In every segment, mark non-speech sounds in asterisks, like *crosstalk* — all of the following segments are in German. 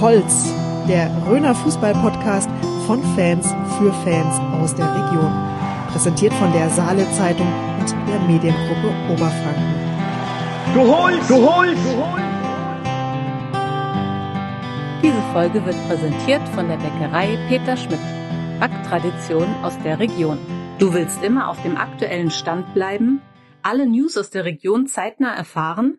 Holz, der Röner Fußball-Podcast von Fans für Fans aus der Region. Präsentiert von der Saale Zeitung und der Mediengruppe Oberfranken. Holst, du holst. Diese Folge wird präsentiert von der Bäckerei Peter Schmidt. Backtradition aus der Region. Du willst immer auf dem aktuellen Stand bleiben, alle News aus der Region zeitnah erfahren?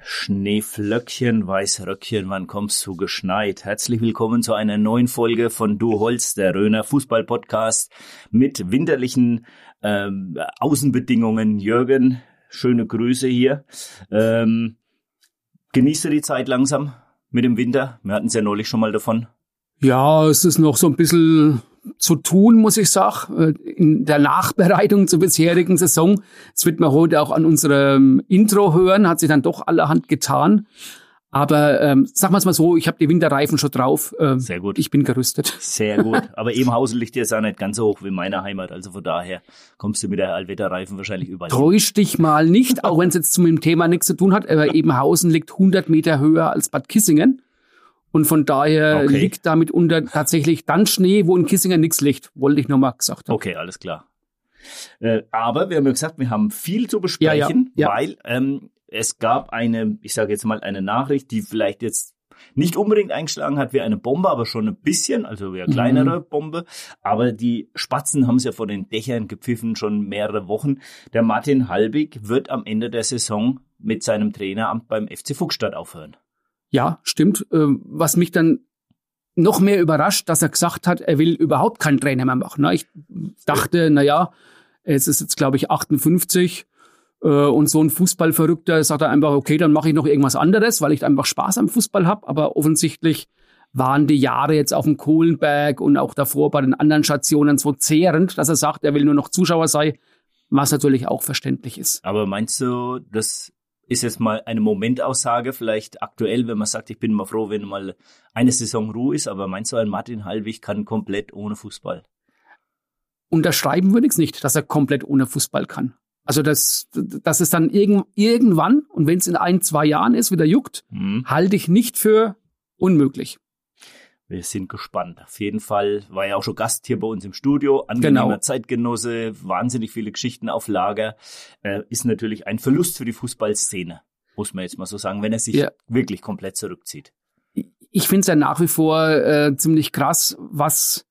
Schneeflöckchen, Weißröckchen, wann kommst du geschneit? Herzlich willkommen zu einer neuen Folge von Du Holz, der Röner Fußball-Podcast mit winterlichen ähm, Außenbedingungen. Jürgen, schöne Grüße hier. Ähm, genießt du die Zeit langsam mit dem Winter? Wir hatten es ja neulich schon mal davon. Ja, es ist noch so ein bisschen zu tun, muss ich sagen, äh, in der Nachbereitung zur bisherigen Saison. Das wird man heute auch an unserem Intro hören, hat sich dann doch allerhand getan. Aber ähm, sagen wir es mal so, ich habe die Winterreifen schon drauf. Ähm, Sehr gut. Ich bin gerüstet. Sehr gut. *laughs* Aber Ebenhausen liegt jetzt auch nicht ganz so hoch wie meine Heimat. Also von daher kommst du mit der Allwetterreifen wahrscheinlich überall. Täusch dich mal nicht, auch *laughs* wenn es jetzt zum Thema nichts zu tun hat. Aber Ebenhausen liegt 100 Meter höher als Bad Kissingen. Und von daher Okay. liegt damit unter tatsächlich dann Schnee, wo in Kissingen nichts liegt. Wollte ich nur mal gesagt haben. Okay, alles klar. Äh, aber wir haben ja gesagt, wir haben viel zu besprechen, Ja, ja, ja. weil ähm, es gab eine, ich sage jetzt mal eine Nachricht, die vielleicht jetzt nicht unbedingt eingeschlagen hat wie eine Bombe, aber schon ein bisschen, also wie eine Mhm. kleinere Bombe. Aber die Spatzen haben es ja von den Dächern gepfiffen schon mehrere Wochen. Der Martin Halbig wird am Ende der Saison mit seinem Traineramt beim FC Fuchsstadt aufhören. Ja, stimmt. Ähm, Was mich dann noch mehr überrascht, dass er gesagt hat, er will überhaupt keinen Trainer mehr machen. Ich dachte, na ja, es ist jetzt, glaube ich, 58 äh, und so ein Fußballverrückter sagt er einfach, okay, dann mache ich noch irgendwas anderes, weil ich einfach Spaß am Fußball habe. Aber offensichtlich waren die Jahre jetzt auf dem Kohlenberg und auch davor bei den anderen Stationen so zehrend, dass er sagt, er will nur noch Zuschauer sein, was natürlich auch verständlich ist. Aber meinst du, das ist jetzt mal eine Momentaussage, vielleicht aktuell, wenn man sagt, ich bin mal froh, wenn mal eine Saison Ruhe ist, aber meinst du, ein Martin Halbig kann komplett ohne Fußball? unterschreiben würde ich es nicht, dass er komplett ohne Fußball kann. Also das, dass es dann irgend, irgendwann, und wenn es in ein, zwei Jahren ist, wieder juckt, Hm. halte ich nicht für unmöglich. Wir sind gespannt. Auf jeden Fall war er auch schon Gast hier bei uns im Studio. Angenehmer Genau. Zeitgenosse, wahnsinnig viele Geschichten auf Lager. Äh, ist natürlich ein Verlust für die Fußballszene, muss man jetzt mal so sagen, wenn er sich Ja. wirklich komplett zurückzieht. Ich finde es ja nach wie vor äh, ziemlich krass, was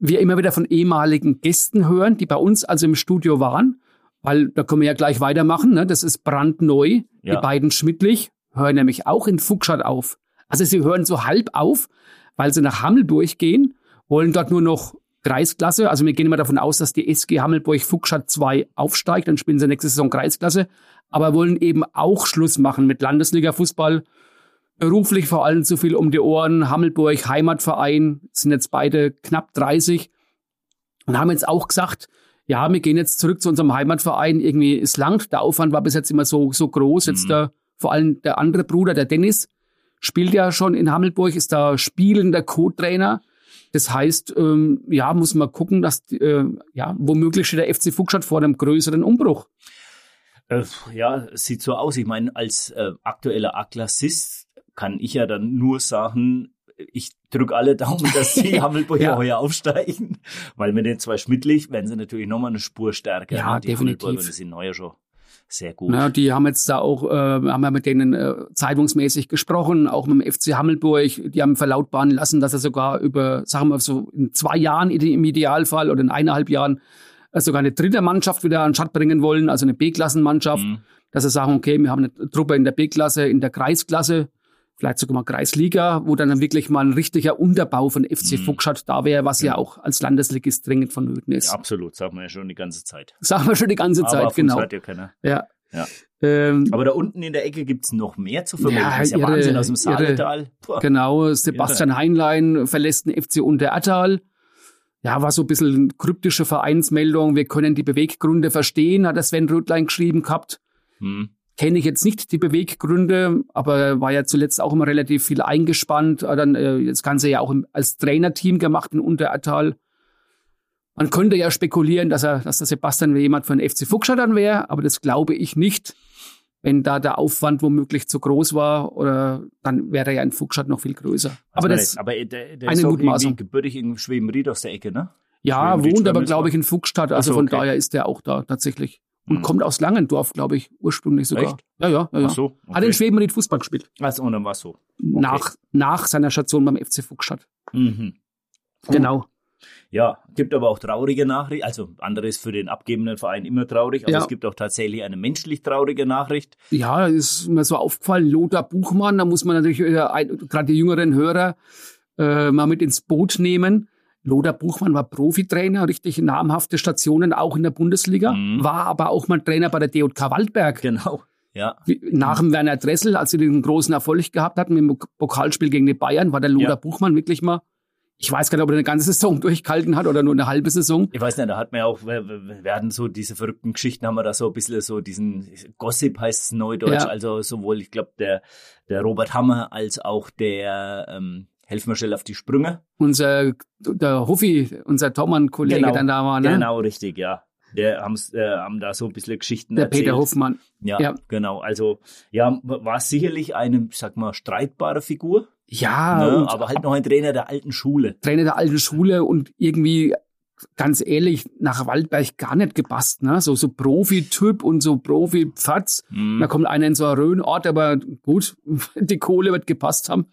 wir immer wieder von ehemaligen Gästen hören, die bei uns also im Studio waren, weil da können wir ja gleich weitermachen. Ne? Das ist brandneu. Ja. Die beiden Schmidtlich hören nämlich auch in Fuchsstadt auf. Also sie hören so halb auf, weil sie nach Hammelburg gehen, wollen dort nur noch Kreisklasse. Also wir gehen immer davon aus, dass die SG Hammelburg Fuchsstadt 2 aufsteigt, dann spielen sie nächste Saison Kreisklasse, aber wollen eben auch Schluss machen mit Landesliga-Fußball. Beruflich vor allem zu viel um die Ohren. Hammelburg, Heimatverein, sind jetzt beide knapp 30 und haben jetzt auch gesagt, ja, wir gehen jetzt zurück zu unserem Heimatverein. Irgendwie es langt. Der Aufwand war bis jetzt immer so, so groß. Jetzt Mhm. der, vor allem der andere Bruder, der Dennis, spielt ja schon in Hammelburg, ist da spielender Co-Trainer. Das heißt, ähm, ja, muss man gucken, dass, äh, ja, womöglich steht der FC Fuchsstadt vor einem größeren Umbruch. Äh, ja, sieht so aus. Ich meine, als äh, aktueller A-Klassist kann ich ja dann nur sagen, ich drücke alle Daumen, dass die *laughs* Hammelburger Ja. heuer aufsteigen, weil mit den zwei Schmidtlich werden sie natürlich nochmal eine Spur stärker. Ja, ne? die definitiv. Hammelburger, die sind heuer schon sehr gut. Ja, die haben jetzt da auch, äh, haben ja mit denen äh, zeitungsmäßig gesprochen, auch mit dem FC Hammelburg. Die haben verlautbaren lassen, dass er sogar über, sagen wir so, in zwei Jahren im Idealfall oder in eineinhalb Jahren äh, sogar eine dritte Mannschaft wieder an den Start bringen wollen, also eine B-Klassenmannschaft. Mhm. Dass sie sagen, okay, wir haben eine Truppe in der B-Klasse, in der Kreisklasse, vielleicht sogar mal Kreisliga, wo dann wirklich mal ein richtiger Unterbau von FC Mhm. Fuchsstadt da wäre, was ja Genau. auch als Landesligist dringend vonnöten ist. Ja, absolut, sagen wir ja schon die ganze Zeit. Sagen wir schon die ganze Aber Zeit, genau. ja keiner. Ja. Ja. Ähm, Aber da unten in der Ecke gibt's noch mehr zu vermelden. Ja, das ist ja ihre- Wahnsinn aus dem Saaletal. Genau, Sebastian Heinlein verlässt den FC Unterertal. ja, war so ein bisschen kryptische Vereinsmeldung. Wir können die Beweggründe verstehen, hat der Sven Rödlein geschrieben gehabt. Hm. Kenne ich jetzt nicht die Beweggründe, aber war ja zuletzt auch immer relativ viel eingespannt. Hat dann äh, das Ganze ja auch im, als Trainerteam gemacht in Unterertal. Man könnte ja spekulieren, dass er, dass der Sebastian jemand von FC Fuchscher dann wäre, aber das glaube ich nicht. Wenn da der Aufwand womöglich zu groß war, oder dann wäre ja in Fuchsstadt noch viel größer. Also aber das nicht. aber der, der eine ist Mutmaßung. gebürtig in Schwebenried aus der Ecke, ne? ja, Schwebenried, wohnt aber, glaube ich, in Fuchsstadt. Also so, von okay. daher ist der auch da tatsächlich. Und Hm. kommt aus Langendorf, glaube ich, ursprünglich sogar. Echt? Ja, ja, ja. ja. Ach so. Hat in Schwebenried Fußball gespielt. Also, und dann war so. Nach, nach seiner Station beim FC Fuchsstadt. Mhm. Genau. Ja, gibt aber auch traurige Nachrichten. Also anderes für den abgebenden Verein immer traurig, aber Ja. es gibt auch tatsächlich eine menschlich traurige Nachricht. Ja, ist mir so aufgefallen, Lothar Buchmann, da muss man natürlich äh, gerade die jüngeren Hörer äh, mal mit ins Boot nehmen. Lothar Buchmann war Profitrainer, richtig namhafte Stationen auch in der Bundesliga, Mhm. war aber auch mal Trainer bei der DJK Waldberg. Genau. Ja. Nach dem Werner Dressel, als sie den großen Erfolg gehabt hatten mit dem Pokalspiel gegen die Bayern, war der Lothar Ja. Buchmann wirklich mal, ich weiß gar nicht, ob er eine ganze Saison *laughs* durchgehalten hat oder nur eine halbe Saison. Ich weiß nicht, da hat man ja auch, wir, wir wir hatten so diese verrückten Geschichten, haben wir da so ein bisschen so diesen Gossip heißt es neudeutsch, Ja. also sowohl, ich glaube, der, der Robert Hammer als auch der, ähm, helfen wir schnell auf die Sprünge. Unser, der Huffi, unser Tormann-Kollege Genau. dann da war, ne? Genau, richtig, ja. Der haben's, äh, haben da so ein bisschen Geschichten Der erzählt. Peter Hoffmann. Ja, Ja. genau. Also, ja, war sicherlich eine, sag mal, streitbare Figur, Ja, ne? aber halt noch ein Trainer der alten Schule. Trainer der alten Schule und irgendwie, ganz ehrlich, nach Waldberg gar nicht gepasst, ne? So, so Profi-Typ und so Profi-Pfatz. Mhm. Da kommt einer in so einen Röhnort, aber gut, *laughs* die Kohle wird gepasst haben.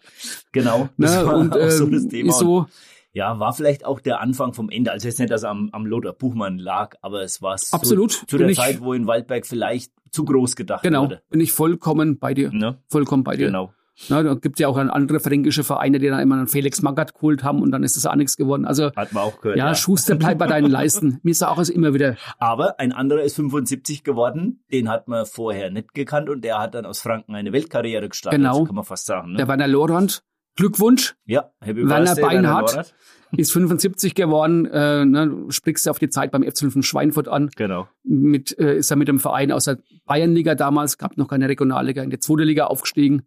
Genau. Das Ne? war Und *laughs* auch so ähm, das Thema. ist so, Ja, war vielleicht auch der Anfang vom Ende. Also jetzt nicht, dass er am, am Lothar Buchmann lag, aber es war so Absolut. zu Bin der ich- Zeit, wo in Waldberg vielleicht zu groß gedacht genau, wurde. bin ich vollkommen bei dir. Ne? Vollkommen bei dir. Genau. Na, da gibt ja auch andere fränkische Vereine, die dann immer einen Felix Magath geholt haben und dann ist das auch nichts geworden. Also, Hat man auch gehört. ja, Ja, Schuster, bleib bei deinen Leisten. *laughs* Mir ist auch es immer wieder, Aber ein anderer ist 75 geworden, den hat man vorher nicht gekannt und der hat dann aus Franken eine Weltkarriere gestartet, Genau. kann man fast sagen. Ne? der Werner Lorand. Glückwunsch, ja, Happy Werner Beinhardt. *laughs* Ist 75 geworden, äh, ne, sprichst du auf die Zeit beim FC von Schweinfurt an. Genau. Mit, äh, ist er mit dem Verein aus der Bayernliga damals, gab noch keine Regionalliga, in die zweite Liga aufgestiegen.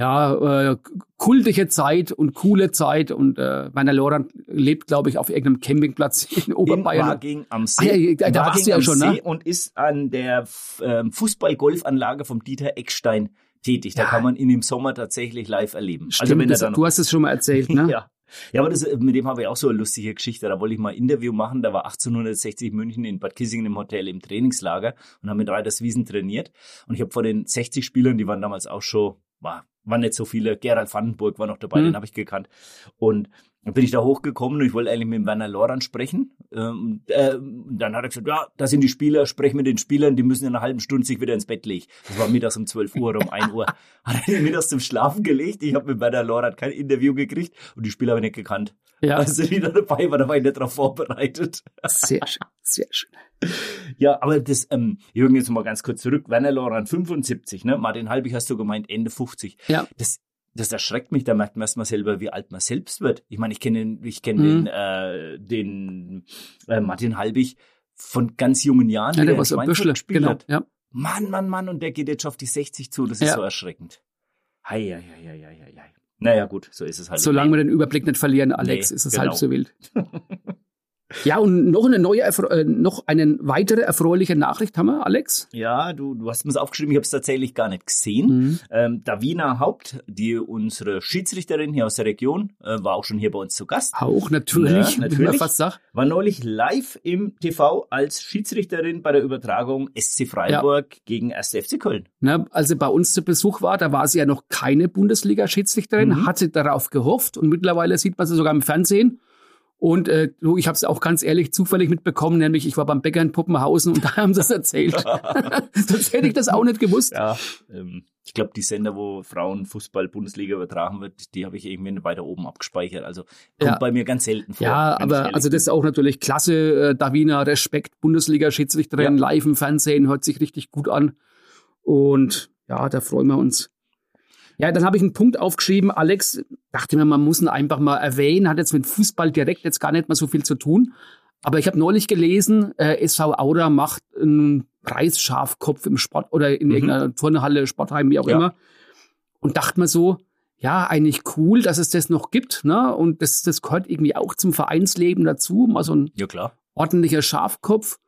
Ja, äh, kultige Zeit und coole Zeit und äh, Werner Lorand lebt, glaube ich, auf irgendeinem Campingplatz *laughs* in In Oberbayern. Waging am See. Ah, ja, da In warst du ja am schon, See ne? Und ist an der ähm, Fußball-Golfanlage vom Dieter Eckstein tätig. Da Ja. kann man ihn im Sommer tatsächlich live erleben. Stimmt, also wenn er dann du hast es schon mal erzählt, ne? *laughs* Ja. Ja, aber das, mit dem habe ich auch so eine lustige Geschichte. Da wollte ich mal ein Interview machen. Da war 1860 München in Bad Kissingen im Hotel im Trainingslager und haben mit Reiterswiesen trainiert. Und ich habe vor den 60 Spielern, die waren damals auch schon, war, waren nicht so viele. Gerald Vandenburg war noch dabei, Mhm. den habe ich gekannt. Und dann bin ich da hochgekommen und ich wollte eigentlich mit Werner Lorand sprechen. Ähm, äh, dann hat er gesagt, ja, da sind die Spieler, sprech mit den Spielern, die müssen in einer halben Stunde sich wieder ins Bett legen. Das war mittags um 12 Uhr oder um 1 Uhr. *laughs* Hat er mittags zum Schlafen gelegt. Ich habe mit Werner Lorand kein Interview gekriegt und die Spieler habe ich nicht gekannt. Ja, Also die da dabei war, da war ich nicht darauf vorbereitet. sehr schön, sehr schön. Ja, aber das, ähm, Jürgen, jetzt mal ganz kurz zurück. Werner Lorand, 75, ne? Martin Halbig hast du gemeint, Ende 50. Ja. Das, das erschreckt mich, da merkt man erstmal selber, wie alt man selbst wird. Ich meine, ich kenne den, ich kenne Mhm. den, äh, den äh, Martin Halbig von ganz jungen Jahren, Ja, der ein Schweinfurt Büschel, gespielt genau, hat. ja. Mann, Mann, Mann, und der geht jetzt schon auf die 60 zu, das ist Ja. so erschreckend. Hei, hei, hei, hei, hei, hei. Naja, gut, so ist es halt. Solange wir den Überblick nicht verlieren, Alex, Nee, ist es genau. halb so wild. *laughs* ja, und noch eine neue, äh, noch eine weitere erfreuliche Nachricht haben wir, Alex. Ja, du, du hast mir es aufgeschrieben, ich habe es tatsächlich gar nicht gesehen. Mhm. Ähm, Davina Haupt, die unsere Schiedsrichterin hier aus der Region, äh, war auch schon hier bei uns zu Gast. Auch natürlich, Ja, natürlich. fast sagt. War neulich live im TV als Schiedsrichterin bei der Übertragung SC Freiburg gegen 1. FC Köln. Ne, als sie bei uns zu Besuch war, da war sie ja noch keine Bundesliga-Schiedsrichterin, Mhm. hatte darauf gehofft und mittlerweile sieht man sie sogar im Fernsehen. Und äh, du, ich habe es auch ganz ehrlich zufällig mitbekommen, nämlich ich war beim Bäcker in Puppenhausen und da haben sie es erzählt. *laughs* Sonst hätte ich das auch nicht gewusst. Ja, ähm, ich glaube, die Sender, wo Frauenfußball Bundesliga übertragen wird, die habe ich irgendwie weiter oben abgespeichert. Also kommt Ja. bei mir ganz selten vor. Ja, aber also das ist auch natürlich klasse. Äh, Davina, Respekt, Bundesliga-Schiedsrichterin, Ja. live im Fernsehen, hört sich richtig gut an. Und ja, da freuen wir uns. Ja, dann habe ich einen Punkt aufgeschrieben. Alex, dachte mir, man muss ihn einfach mal erwähnen, hat jetzt mit Fußball direkt jetzt gar nicht mal so viel zu tun. Aber ich habe neulich gelesen, äh, SV Aura macht einen Preisschafkopf im Sport oder in Mhm. irgendeiner Turnhalle, Sportheim, wie auch Ja. immer. Und dachte mir so, ja, eigentlich cool, dass es das noch gibt. Ne? Und das, das gehört irgendwie auch zum Vereinsleben dazu. Mal so ein Ja, klar. ordentlicher Schafkopf.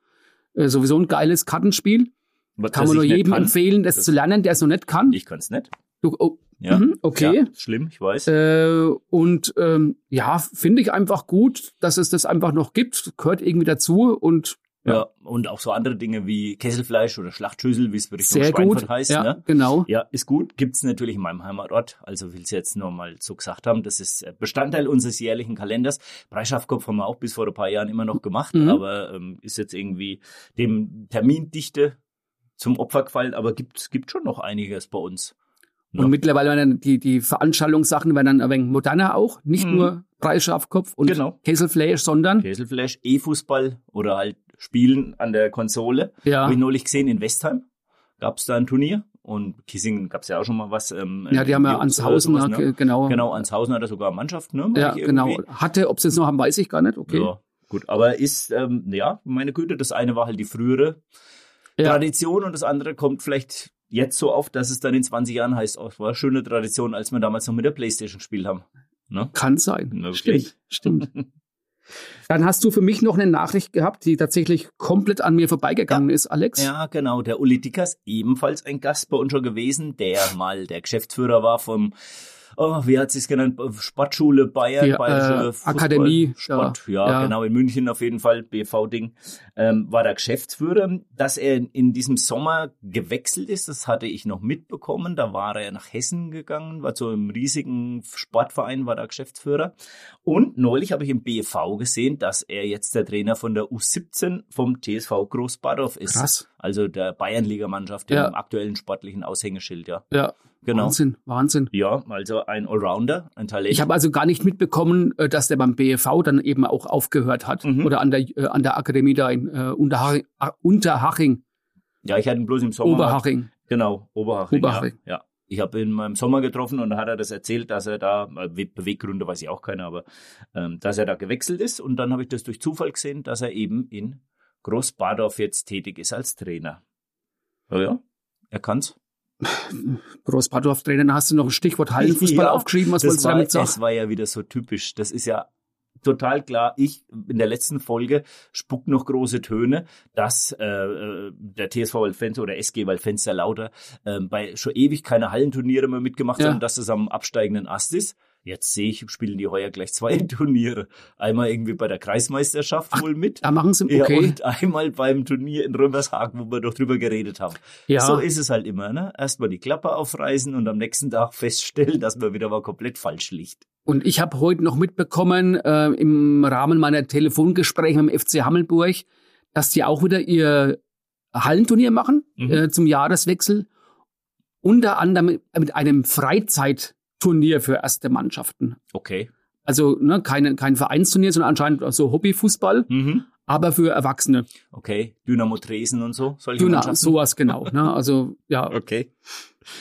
Äh, sowieso ein geiles Kartenspiel. Was Kann man nur jedem kann, empfehlen, das, das- zu lernen, der es noch nicht kann. Ich kann's nicht. Du, oh, Ja. mhm, okay. Ja, schlimm, ich weiß. Äh, und ähm, ja, finde ich einfach gut, dass es das einfach noch gibt. Gehört irgendwie dazu und ja. und auch so andere Dinge wie Kesselfleisch oder Schlachtschüssel, wie es sehr Schweinfurt gut. heißt. ja, Ne? genau. Ja, ist gut. Gibt's natürlich in meinem Heimatort. Also will es jetzt nur mal so gesagt haben. Das ist äh, Bestandteil unseres jährlichen Kalenders. Preisschafkopf haben wir auch bis vor ein paar Jahren immer noch gemacht, Mhm. aber ähm, ist jetzt irgendwie dem Termindichte zum Opfer gefallen. Aber gibt gibt schon noch einiges bei uns. Und Ja. mittlerweile werden dann die, die Veranstaltungssachen werden dann ein wenig moderner auch. Nicht Mhm. nur Preisschafkopf und Genau. Kesselfleisch, sondern Kesselflash, E-Fußball oder halt Spielen an der Konsole. ja, Habe ich neulich gesehen in Westheim. Gab's da ein Turnier. Und Kissingen gab's ja auch schon mal was. Ähm, ja, die haben ja Anshausen, sowas, ne? genau. Genau, Anshausen hat er sogar Mannschaft, ne? Ja, genau. Hatte, ob sie es noch haben, weiß ich gar nicht. Okay. Ja, gut. Aber ist, ähm, ja, meine Güte, das eine war halt die frühere Ja. Tradition und das andere kommt vielleicht jetzt so auf, dass es dann in 20 Jahren heißt, oh, es war eine schöne Tradition, als wir damals noch mit der Playstation gespielt haben. Ne? Kann sein. Möglich. Stimmt, stimmt. *laughs* Dann hast du für mich noch eine Nachricht gehabt, die tatsächlich komplett an mir vorbeigegangen ist, Alex. Ja, genau. Der Uli Dickers, ebenfalls ein Gast bei uns schon gewesen, der mal der Geschäftsführer war vom, oh, wie hat sie es genannt, Sportschule Bayern, Die, Bayerische äh, Fußball- Akademie, Sport, ja, ja, ja. genau, in München auf jeden Fall, BV-Ding, ähm, war der Geschäftsführer. Dass er in, diesem Sommer gewechselt ist, das hatte ich noch mitbekommen. Da war er nach Hessen gegangen, war zu einem riesigen Sportverein, war der Geschäftsführer. Und neulich habe ich im BV gesehen, dass er jetzt der Trainer von der U17 vom TSV Großbadorf ist. Krass. Also der Bayernligamannschaft, Ja. dem aktuellen sportlichen Aushängeschild, ja. Ja, Genau. Wahnsinn, Wahnsinn. Ja, also ein Allrounder, ein Talent. Ich habe also gar nicht mitbekommen, äh, dass der beim BEV dann eben auch aufgehört hat. Mhm. Oder an der, äh, an der Akademie da in äh, Unterhaching, Unterhaching, ja, ich hatte ihn bloß im Sommer. Oberhaching. Genau, Oberhaching. Oberhaching. Ja, ja. Ich habe ihn mal im Sommer getroffen und da hat er das erzählt, dass er da, äh, We- Beweggründe weiß ich auch keine, aber ähm, dass er da gewechselt ist. Und dann habe ich das durch Zufall gesehen, dass er eben in Großbadorf jetzt tätig ist als Trainer. Ja, ja, er kann's. Großbadorf Trainer, da hast du noch ein Stichwort Hallenfußball *laughs* Ja, aufgeschrieben. Was wolltest Das du war, damit sagen? das war ja wieder so typisch. Das ist ja total klar. Ich in der letzten Folge spuck noch große Töne, dass äh, äh, der TSV Waldfenster oder SG Waldfenster Lauter äh, bei schon ewig keine Hallenturniere mehr mitgemacht Ja. haben, dass das am absteigenden Ast ist. Jetzt sehe ich, spielen die heuer gleich zwei *laughs* Turniere. Einmal irgendwie bei der Kreismeisterschaft wohl mit. Da machen sie, Ja, okay. und einmal beim Turnier in Römershagen, wo wir doch drüber geredet haben. Ja, So ist es halt immer, ne? Erstmal die Klappe aufreißen und am nächsten Tag *laughs* feststellen, dass man wieder mal komplett falsch liegt. Und ich habe heute noch mitbekommen, äh, im Rahmen meiner Telefongespräche mit dem FC Hammelburg, dass die auch wieder ihr Hallenturnier machen Mhm. äh, zum Jahreswechsel. Unter anderem mit, einem Freizeitturnier für erste Mannschaften. Okay. Also ne, keine, kein Vereinsturnier, sondern anscheinend so Hobbyfußball, Mhm. aber für Erwachsene. Okay. Dynamo Dresden und so. Solche Mannschaften? sowas genau. Ne? Also ja, Okay.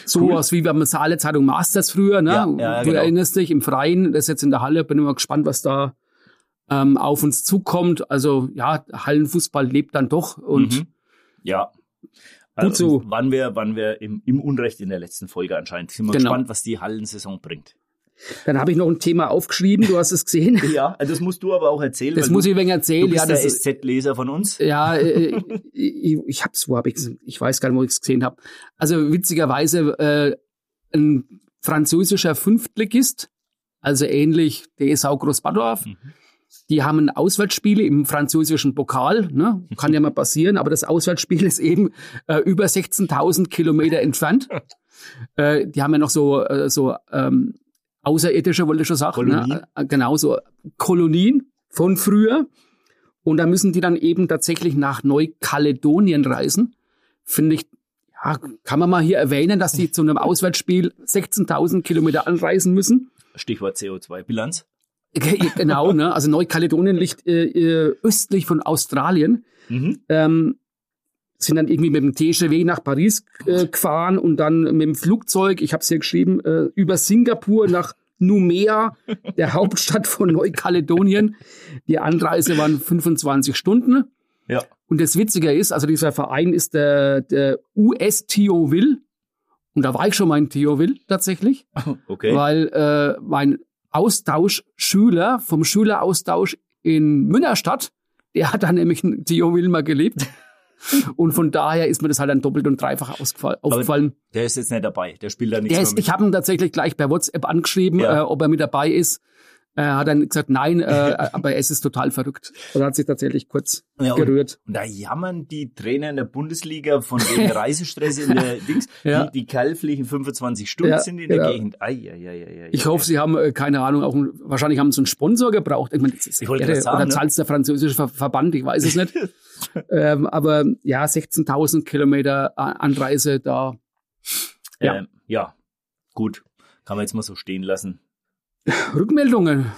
sowas wie beim Saale Zeitung Masters früher. Ne? Ja, ja, du genau. erinnerst dich im Freien, das ist jetzt in der Halle. Bin immer gespannt, was da ähm, auf uns zukommt. Also ja, Hallenfußball lebt dann doch und mhm. Ja. Gut so. Wann wir, wann wir im, im Unrecht in der letzten Folge anscheinend. Sind wir Genau. gespannt, was die Hallensaison bringt. dann habe ich noch ein Thema aufgeschrieben. Du hast es gesehen. *laughs* Ja, das musst du aber auch erzählen. Das muss du, ich ein wenig du erzählen. bist Ja, der das ist, SZ-Leser von uns. Ja, *laughs* äh, ich, ich hab's, wo hab ich's? Ich weiß gar nicht, wo ich's gesehen habe. Also witzigerweise äh, ein französischer Fünftligist, also ähnlich DSV Großbadorf. Mhm. Die haben Auswärtsspiele im französischen Pokal, ne? kann ja mal passieren, aber das Auswärtsspiel *laughs* ist eben äh, über 16.000 Kilometer entfernt. *laughs* äh, die haben ja noch so, äh, so ähm, außerirdische, wollte ich schon sagen, ne? äh, genau so Kolonien von früher. Und da müssen die dann eben tatsächlich nach Neukaledonien reisen. Finde ich, ja, kann man mal hier erwähnen, dass die zu einem Auswärtsspiel 16.000 Kilometer anreisen müssen. Stichwort CO2-Bilanz. Genau, ne? Also Neukaledonien liegt äh, äh, östlich von Australien. Mhm. Ähm, sind dann irgendwie mit dem TGW nach Paris äh, gefahren und dann mit dem Flugzeug, ich habe es hier geschrieben, äh, über Singapur nach Numea, der *laughs* Hauptstadt von Neukaledonien. Die Anreise waren 25 Stunden. Ja. Und das Witzige ist, also dieser Verein ist der, der US Thioville. Und da war ich schon mal in Thioville tatsächlich, *laughs* Okay. weil äh, mein Austauschschüler vom Schüleraustausch in Münnerstadt, der hat da nämlich Thioville mal gelebt. *laughs* Und von daher ist mir das halt dann doppelt und dreifach ausgefallen, aufgefallen. Der ist jetzt nicht dabei. Der spielt da nichts Der mehr ist, ich habe ihn tatsächlich gleich per WhatsApp angeschrieben, Ja. äh, ob er mit dabei ist. Er hat dann gesagt, nein, äh, *laughs* aber es ist total verrückt. Und hat sich tatsächlich kurz Ja, und- gerührt. Und da jammern die Trainer in der Bundesliga von wegen *laughs* Reisestress in der Dings. *laughs* Ja. Die, die Kerl fliegen 25 Stunden Ja, sind in genau. der Gegend. Ei, ei, ei, ei, Ich hoffe, sie haben, äh, keine Ahnung, auch ein, wahrscheinlich haben sie einen Sponsor gebraucht. Ich meine, das ist Ich wollte irre. sagen, Oder ne? zahlt der französische Ver Verband, ich weiß es nicht. ähm, aber ja, 16.000 Kilometer A- Anreise da. Ja. Ähm, ja, gut. Kann man jetzt mal so stehen lassen. Rückmeldungen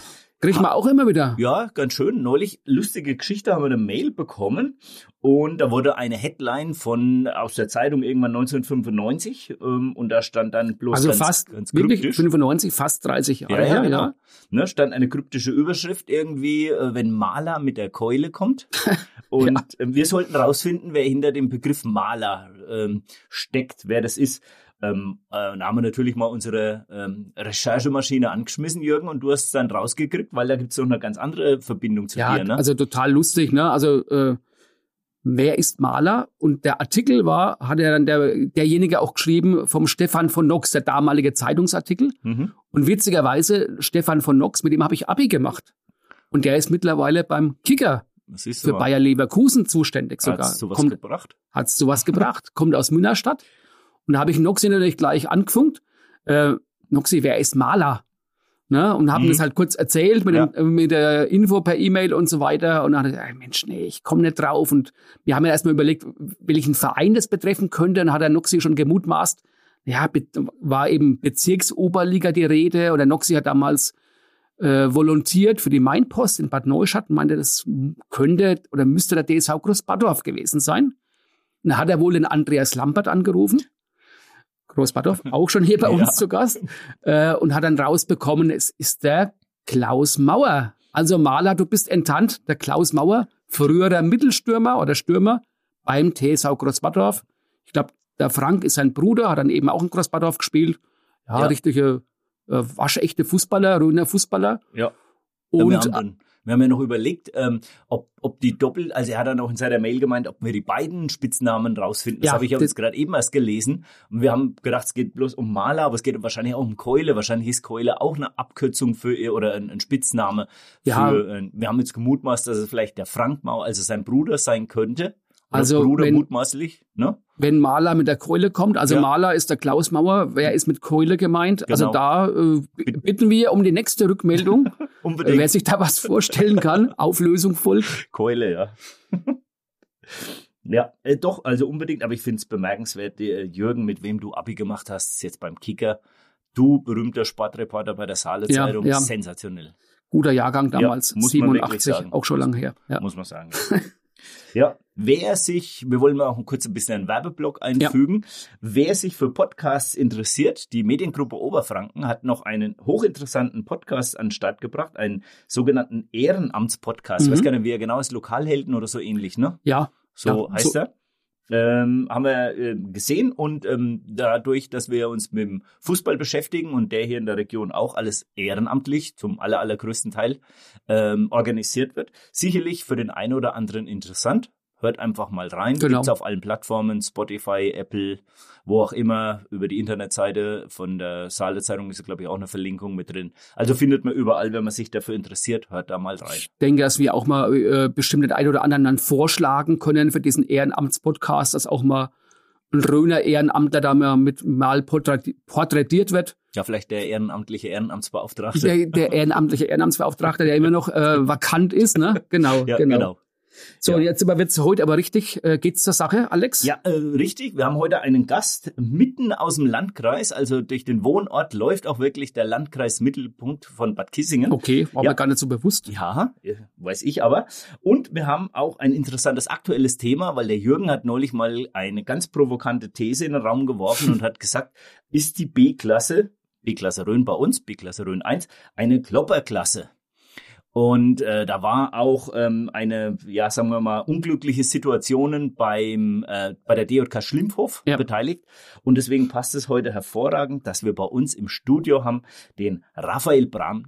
kriegt man auch immer wieder. Ja, ganz schön. Neulich lustige Geschichte haben wir eine Mail bekommen und da wurde eine Headline von aus der Zeitung irgendwann 1995 ähm, und da stand dann bloß Also ganz, fast, ganz wirklich kryptisch. 95, fast 30 Jahre Ja, ja, her, genau. Ne, stand eine kryptische Überschrift irgendwie, äh, wenn Maler mit der Keule kommt. *laughs* Und ähm, wir sollten rausfinden, wer hinter dem Begriff Maler ähm, steckt, wer das ist. Ähm, äh, da haben wir natürlich mal unsere ähm, Recherchemaschine angeschmissen, Jürgen, und du hast es dann rausgekriegt, weil da gibt es noch eine ganz andere Verbindung zu Ja, dir. Ne? also total lustig, ne? Also äh, wer ist Maler? Und der Artikel war, hat ja dann der, derjenige auch geschrieben vom Stefan von Nox, der damalige Zeitungsartikel. mhm. Und witzigerweise, Stefan von Nox, mit dem habe ich Abi gemacht. Und der ist mittlerweile beim Kicker für Bayer Leverkusen zuständig sogar. Hat's sowas Kommt, gebracht? hat's sowas gebracht, kommt aus Münnerstadt. Und da habe ich Noxi natürlich gleich angefunkt. Äh, Noxi, wer ist Maler? Ne? Und haben Mhm. das halt kurz erzählt mit, Ja. dem, mit der Info per E-Mail und so weiter. Und dann hat er gesagt, Mensch, nee, ich komme nicht drauf. Und wir haben ja erstmal überlegt, welchen Verein das betreffen könnte. Und dann hat der Noxi schon gemutmaßt, ja, war eben Bezirksoberliga die Rede. Oder Noxi hat damals äh, volontiert für die Mainpost in Bad Neustadt und meinte, das könnte oder müsste der DSV Großbadorf gewesen sein. Und da hat er wohl den Andreas Lampert angerufen. Großbadorf, auch schon hier bei *laughs* uns Ja. zu Gast. Äh, und hat dann rausbekommen, es ist der Klaus Mauer. Also Maler, du bist enttarnt, der Klaus Mauer, früherer Mittelstürmer oder Stürmer beim TSV Großbadorf. Ich glaube, der Frank ist sein Bruder, hat dann eben auch in Großbadorf gespielt. Ja, Ja. richtige äh, waschechte Fußballer, Röner Fußballer. Ja. Und wir, haben ja noch überlegt, ähm, ob, ob die doppelt, also er hat dann auch in seiner Mail gemeint, ob wir die beiden Spitznamen rausfinden. Das Ja, habe ich jetzt gerade eben erst gelesen. Und wir haben gedacht, es geht bloß um Maler, aber es geht wahrscheinlich auch um Keule. Wahrscheinlich ist Keule auch eine Abkürzung für ihr oder ein, ein Spitzname. Ja. Für, äh, wir haben jetzt gemutmaßt, dass es vielleicht der Frank Mau, also sein Bruder sein könnte. Also, Bruder wenn- mutmaßlich, ne? wenn Maler mit der Keule kommt, also Ja. Maler ist der Klaus Mauer, wer ist mit Keule gemeint? Also Genau. da äh, bitten wir um die nächste Rückmeldung. *laughs* Unbedingt. wer sich da was vorstellen kann, Auflösung folgt. Keule, ja. ja, äh, doch, also unbedingt, aber ich finde es bemerkenswert, äh, Jürgen, mit wem du Abi gemacht hast, ist jetzt beim Kicker. Du, berühmter Sportreporter bei der Saale Ja, Zeitung, ja. sensationell, Guter Jahrgang damals, wirklich 87, sagen. auch schon lange her. Ja. muss man sagen. *laughs* Ja, wer sich, wir wollen mal auch kurz ein bisschen einen Werbeblock einfügen. Wer sich für Podcasts interessiert, die Mediengruppe Oberfranken hat noch einen hochinteressanten Podcast an den Start gebracht, einen sogenannten Ehrenamtspodcast. Ich weiß Mhm. gar nicht, wie er genau ist, Lokalhelden oder so ähnlich, ne? ja, So Ja, heißt so- er. Ähm, haben wir äh, gesehen und ähm, dadurch, dass wir uns mit dem Fußball beschäftigen und der hier in der Region auch alles ehrenamtlich zum aller, allergrößten Teil ähm, organisiert wird, sicherlich für den einen oder anderen interessant. Hört einfach mal rein. Genau. Gibt's auf allen Plattformen, Spotify, Apple, wo auch immer, über die Internetseite von der Saale Zeitung ist, glaube ich, auch eine Verlinkung mit drin. Also findet man überall, wenn man sich dafür interessiert, hört da mal rein. ich denke, dass wir auch mal äh, bestimmt den einen oder anderen dann vorschlagen können für diesen Ehrenamtspodcast, dass auch mal ein Röner Ehrenamtler da mal mit mal porträti- porträtiert wird. Ja, vielleicht der ehrenamtliche Ehrenamtsbeauftragte. Der, der *laughs* ehrenamtliche Ehrenamtsbeauftragte, der immer noch äh, vakant ist, ne? *laughs* Genau, Ja, genau. genau. So, Ja. jetzt aber wird's heute aber richtig. Äh, geht's zur Sache, Alex? Ja, äh, richtig. Wir haben heute einen Gast mitten aus dem Landkreis. Also durch den Wohnort läuft auch wirklich der Landkreismittelpunkt von Bad Kissingen. Okay, war Ja. mir gar nicht so bewusst. Ja, äh, weiß ich aber. Und wir haben auch ein interessantes aktuelles Thema, weil der Jürgen hat neulich mal eine ganz provokante These in den Raum geworfen und *laughs* hat gesagt, ist die B-Klasse, B-Klasse Rhön bei uns, B-Klasse Rhön 1, eine Klopperklasse? Und äh, da war auch ähm, eine, ja, sagen wir mal, unglückliche Situationen beim äh, bei der DJK Schlimphof Ja. beteiligt. Und deswegen passt es heute hervorragend, dass wir bei uns im Studio haben den Raphael Brand,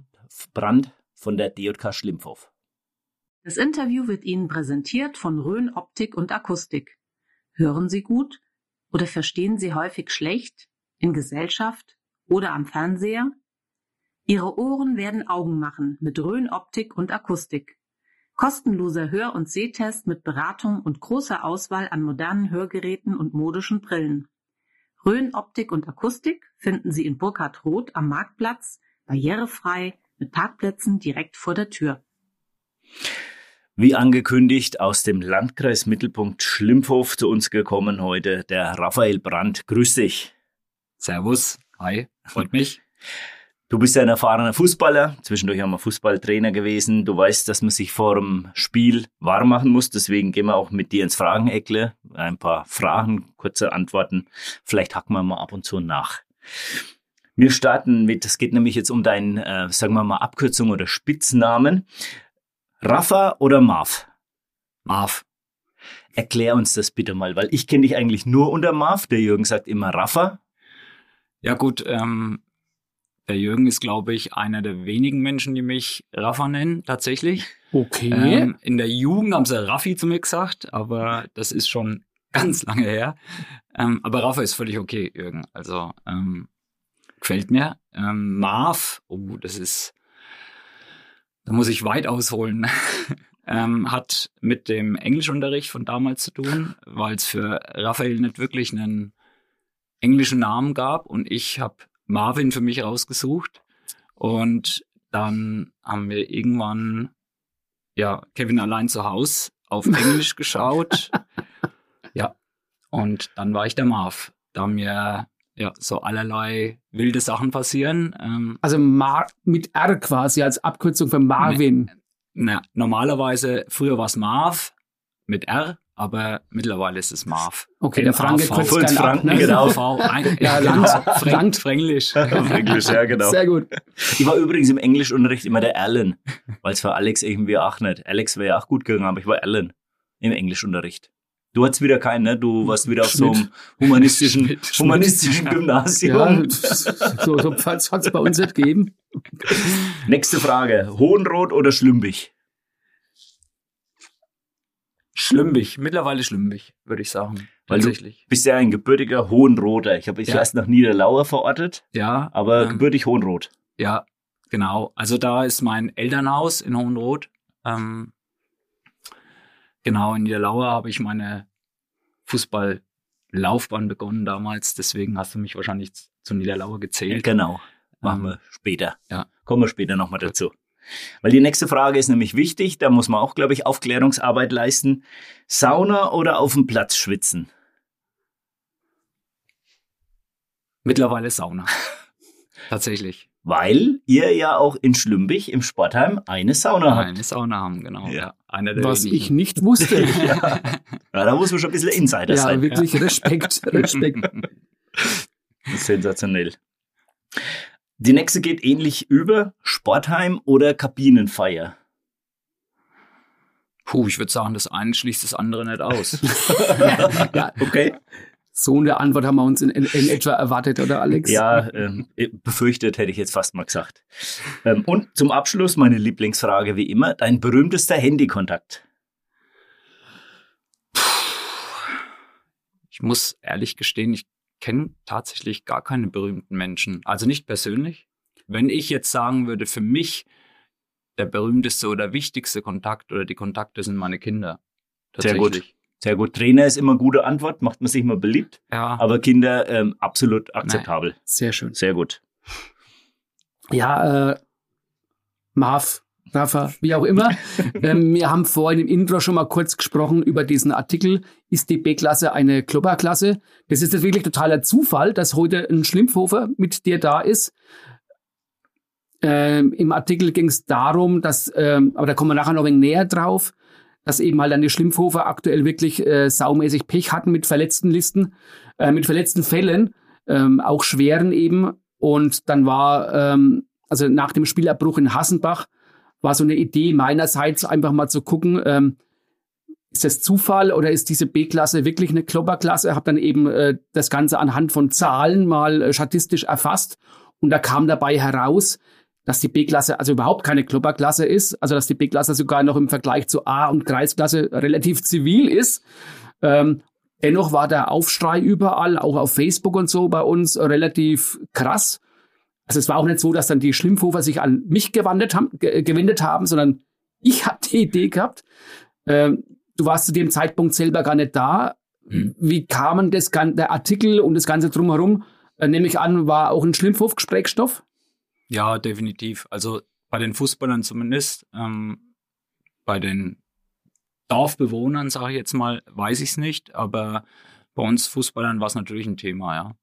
Brand von der DJK Schlimphof. Das Interview wird Ihnen präsentiert von Rhön Optik und Akustik. Hören Sie gut oder verstehen Sie häufig schlecht in Gesellschaft oder am Fernseher? Ihre Ohren werden Augen machen mit Rhön Optik und Akustik. Kostenloser Hör- und Sehtest mit Beratung und großer Auswahl an modernen Hörgeräten und modischen Brillen. Rhön Optik und Akustik finden Sie in Burkhard Roth am Marktplatz, barrierefrei, mit Parkplätzen direkt vor der Tür. Wie angekündigt, aus dem Landkreis Mittelpunkt Schlimphof zu uns gekommen heute der Raphael Brandt. Grüß dich. Servus. Hi. Freut mich. *laughs* Du bist ein erfahrener Fußballer, zwischendurch auch mal Fußballtrainer gewesen. Du weißt, dass man sich vor dem Spiel warm machen muss. Deswegen gehen wir auch mit dir ins Frageneckle. Ein paar Fragen, kurze Antworten. Vielleicht hacken wir mal ab und zu nach. Wir starten mit, es geht nämlich jetzt um deinen, äh, sagen wir mal, Abkürzung oder Spitznamen. Rafa oder Marv? Marv. Erklär uns das bitte mal, weil ich kenne dich eigentlich nur unter Marv. Der Jürgen sagt immer Rafa. Ja gut, ähm, der Jürgen ist, glaube ich, einer der wenigen Menschen, die mich Rafa nennen, tatsächlich. Okay. Ähm, in der Jugend haben sie Raffi zu mir gesagt, aber das ist schon *laughs* ganz lange her. Ähm, aber Rafa ist völlig okay, Jürgen. Also ähm, gefällt mir. Ähm, Marv, oh, das ist, da muss ich weit ausholen. *laughs* ähm, hat mit dem Englischunterricht von damals zu tun, weil es für Raphael nicht wirklich einen englischen Namen gab und ich habe Marvin für mich rausgesucht und dann haben wir irgendwann ja Kevin allein zu Haus auf *laughs* Englisch geschaut. ja. Und dann war ich der Marv. Da mir ja so allerlei wilde Sachen passieren. Ähm, also Mar mit R quasi als Abkürzung für Marvin. na, normalerweise, früher war es Marv mit R, aber mittlerweile ist es Marv. Okay, der Franke kürzt ab, Franken, ne? genau. AV, ein, *laughs* Ja, genau. Land- Fränk, Land- Fränglisch. Auf Englisch, ja, genau. Sehr gut. Ich war übrigens im Englischunterricht immer der Alan, weil es für Alex irgendwie auch nicht. Alex wäre ja auch gut gegangen, aber ich war Alan im Englischunterricht. Du hattest wieder keinen, ne? Du warst wieder auf so einem humanistischen, Schmidt, Schmidt. humanistischen Ja, Gymnasium. so, so Pfalz hat es bei uns nicht gegeben. Nächste Frage. Hohenrot oder Schlümbich? Schlümbig, mittlerweile schlümbig, würde ich sagen. Weil du Tatsächlich. bist ja ein gebürtiger Hohenroter. Ich habe dich Ja. erst nach Niederlauer verortet, Ja, aber ähm, gebürtig Hohenrot. Ja, genau. Also da ist mein Elternhaus in Hohenroth. Ähm, genau, in Niederlauer habe ich meine Fußballlaufbahn begonnen damals. Deswegen hast du mich wahrscheinlich zu Niederlauer gezählt. Genau. Machen Ähm, wir später. ja. Kommen wir später nochmal dazu. Weil die nächste Frage ist nämlich wichtig. Da muss man auch, glaube ich, Aufklärungsarbeit leisten. Sauna oder auf dem Platz schwitzen? Mittlerweile Sauna. *laughs* Tatsächlich. Weil ihr ja auch in Schlümbich im Sportheim eine Sauna habt. Eine Sauna haben, genau. Ja. Ja. Einer der Was wenigen. ich nicht wusste. *laughs* Ja, da muss man schon ein bisschen Insider Ja, sein. wirklich Respekt, Respekt. *laughs* Sensationell. Die nächste geht ähnlich über Sportheim oder Kabinenfeier. Puh, ich würde sagen, das eine schließt das andere nicht aus. *laughs* Ja, Okay. so eine Antwort haben wir uns in, in, in etwa erwartet, oder Alex? Ja, ähm, befürchtet hätte ich jetzt fast mal gesagt. Ähm, und zum Abschluss meine Lieblingsfrage wie immer, dein berühmtester Handykontakt. Ich muss ehrlich gestehen, ich kenne tatsächlich gar keine berühmten Menschen. Also nicht persönlich. Wenn ich jetzt sagen würde, für mich der berühmteste oder wichtigste Kontakt oder die Kontakte sind meine Kinder. Sehr gut. Sehr gut. Trainer ist immer gute Antwort, macht man sich mal beliebt. Ja, Aber Kinder ähm, absolut akzeptabel. Sehr schön. Sehr gut. Ja, äh, Marv, Rafa, wie auch immer. *laughs* ähm, wir haben vorhin im Intro schon mal kurz gesprochen über diesen Artikel, ist die B-Klasse eine Klubberklasse? Das ist jetzt wirklich totaler Zufall, dass heute ein Schlimpfhofer mit dir da ist. Ähm, Im Artikel ging es darum, dass, ähm, aber da kommen wir nachher noch ein wenig näher drauf, dass eben halt dann die Schlimpfhofer aktuell wirklich äh, saumäßig Pech hatten mit verletzten Listen, äh, mit verletzten Fällen, ähm, auch schweren eben. Und dann war, ähm, also nach dem Spielabbruch in Hassenbach, war so eine Idee meinerseits einfach mal zu gucken, ähm, ist das Zufall oder ist diese B-Klasse wirklich eine Klopperklasse? Habe dann eben äh, das Ganze anhand von Zahlen mal äh, statistisch erfasst und da kam dabei heraus, dass die B-Klasse also überhaupt keine Klopperklasse ist, also dass die B-Klasse sogar noch im Vergleich zu A- und Kreisklasse relativ zivil ist. Ähm, dennoch war der Aufschrei überall, auch auf Facebook und so bei uns relativ krass. Also es war auch nicht so, dass dann die Schlimmhofer sich an mich gewandet haben, gewendet haben, sondern ich hatte die Idee gehabt. Ähm, du warst zu dem Zeitpunkt selber gar nicht da. Mhm. Wie kamen das der Artikel und das Ganze drumherum? Äh, nehme ich an, war auch ein Schlimmhof Gesprächsstoff? Ja, definitiv. Also bei den Fußballern zumindest. Ähm, bei den Dorfbewohnern, sage ich jetzt mal, weiß ich es nicht. Aber bei uns Fußballern war es natürlich ein Thema, ja.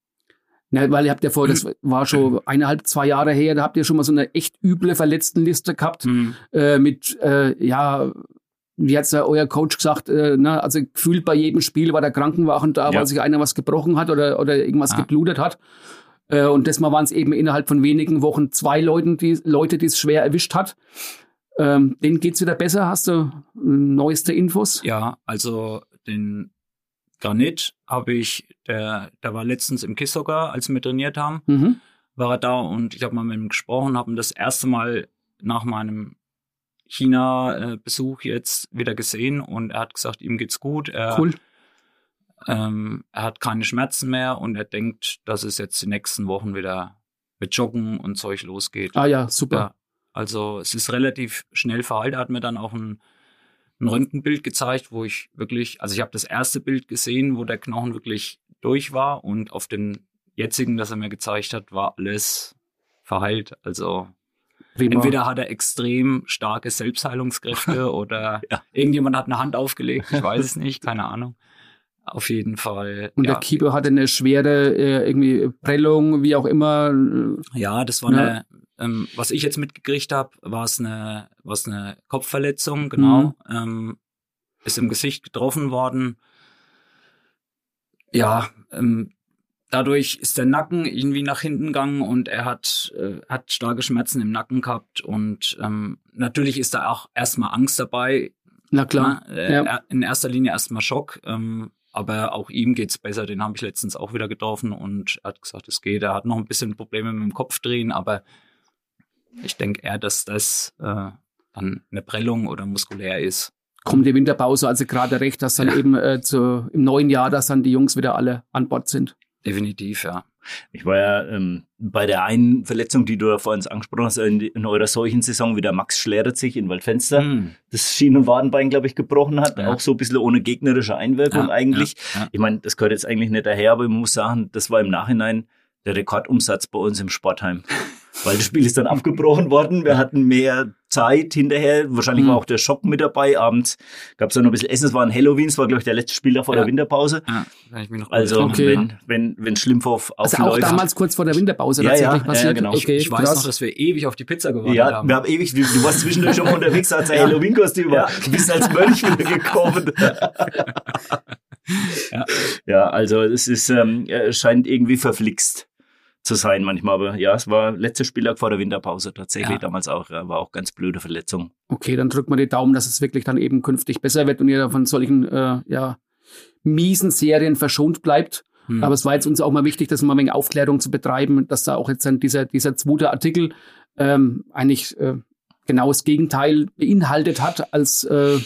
Ja, weil ihr habt ja vor, das war schon eineinhalb, zwei Jahre her, da habt ihr schon mal so eine echt üble Verletztenliste gehabt mhm. äh, mit, äh, ja, wie hat's ja euer Coach gesagt, äh, ne, also gefühlt bei jedem Spiel war der Krankenwagen da, ja. weil sich einer was gebrochen hat oder, oder irgendwas ja. geblutet hat. Äh, und das mal waren es eben innerhalb von wenigen Wochen zwei Leuten, die, Leute, die es schwer erwischt hat. Ähm, denen geht's wieder besser? Hast du neueste Infos? Ja, also den Granit habe ich, der, der war letztens im KISS sogar, als wir trainiert haben, mhm. war er da und ich habe mal mit ihm gesprochen, habe ihn das erste Mal nach meinem China-Besuch jetzt wieder gesehen und er hat gesagt, ihm geht's gut. Er, cool. Ähm, er hat keine Schmerzen mehr und er denkt, dass es jetzt die nächsten Wochen wieder mit Joggen und Zeug losgeht. Ah ja, super. Ja, also es ist relativ schnell verheilt. Er hat mir dann auch ein ein Röntgenbild gezeigt, wo ich wirklich, also ich habe das erste Bild gesehen, wo der Knochen wirklich durch war und auf dem jetzigen, das er mir gezeigt hat, war alles verheilt. Also Prima. entweder hat er extrem starke Selbstheilungskräfte *laughs* oder ja. irgendjemand hat eine Hand aufgelegt, ich weiß es nicht, keine Ahnung. Auf jeden Fall. Und ja. der Keeper hatte eine schwere äh, irgendwie Prellung, wie auch immer. Ja, das war ja. eine ähm, was ich jetzt mitgekriegt habe, war es eine, war's eine Kopfverletzung, genau. Mhm. Ähm, ist im Gesicht getroffen worden. Ja, ähm, dadurch ist der Nacken irgendwie nach hinten gegangen und er hat, äh, hat starke Schmerzen im Nacken gehabt. Und ähm, natürlich ist da auch erstmal Angst dabei. Na klar. Na, äh, ja. In erster Linie erstmal Schock. Ähm, aber auch ihm geht's besser. Den habe ich letztens auch wieder getroffen und er hat gesagt, es geht. Er hat noch ein bisschen Probleme mit dem Kopfdrehen, aber ich denke eher, dass das äh, dann eine Prellung oder muskulär ist. Kommt die Winterpause also gerade recht, dass dann ja. eben äh, zu, im neuen Jahr, dass dann die Jungs wieder alle an Bord sind? Definitiv, ja. Ich war ja ähm, bei der einen Verletzung, die du ja vorhin angesprochen hast, in, in eurer Seuchensaison, wie der Max Schleret sich in Waldfenster mm. das Schien- und Wadenbein, glaube ich, gebrochen hat. Ja. Auch so ein bisschen ohne gegnerische Einwirkung ja, eigentlich. Ja, ich meine, das gehört jetzt eigentlich nicht daher, aber ich muss sagen, das war im Nachhinein der Rekordumsatz bei uns im Sportheim *laughs* weil das Spiel ist dann abgebrochen worden. Wir hatten mehr Zeit hinterher. Wahrscheinlich mhm. war auch der Schock mit dabei. Abends gab es noch ein bisschen Essen. Es war ein Halloween. Es war, glaube ich, der letzte Spieler vor ja. der Winterpause. Ja, kann ich mich noch also, okay. wenn, wenn, wenn Schlimmhoff aufläuft. Also auch damals kurz vor der Winterpause ja, tatsächlich ja, passiert. Ja, genau. Okay, ich, ich weiß noch, dass wir ewig auf die Pizza gewartet ja, haben. wir haben ewig, du, du warst zwischendurch schon mal unterwegs, als ein Halloween-Kostüm war. Du bist als Mönch wieder gekommen. *laughs* ja. ja, also es ist, ähm, scheint irgendwie verflixt zu sein manchmal. Aber ja, es war letzter Spieltag vor der Winterpause tatsächlich ja. damals auch. War auch ganz blöde Verletzung. Okay, dann drückt man die Daumen, dass es wirklich dann eben künftig besser wird und ihr von solchen äh, ja, miesen Serien verschont bleibt. Hm. Aber es war jetzt uns auch mal wichtig, dass mal ein wenig Aufklärung zu betreiben, dass da auch jetzt dann dieser, dieser zweite Artikel ähm, eigentlich äh, genau das Gegenteil beinhaltet hat, als äh,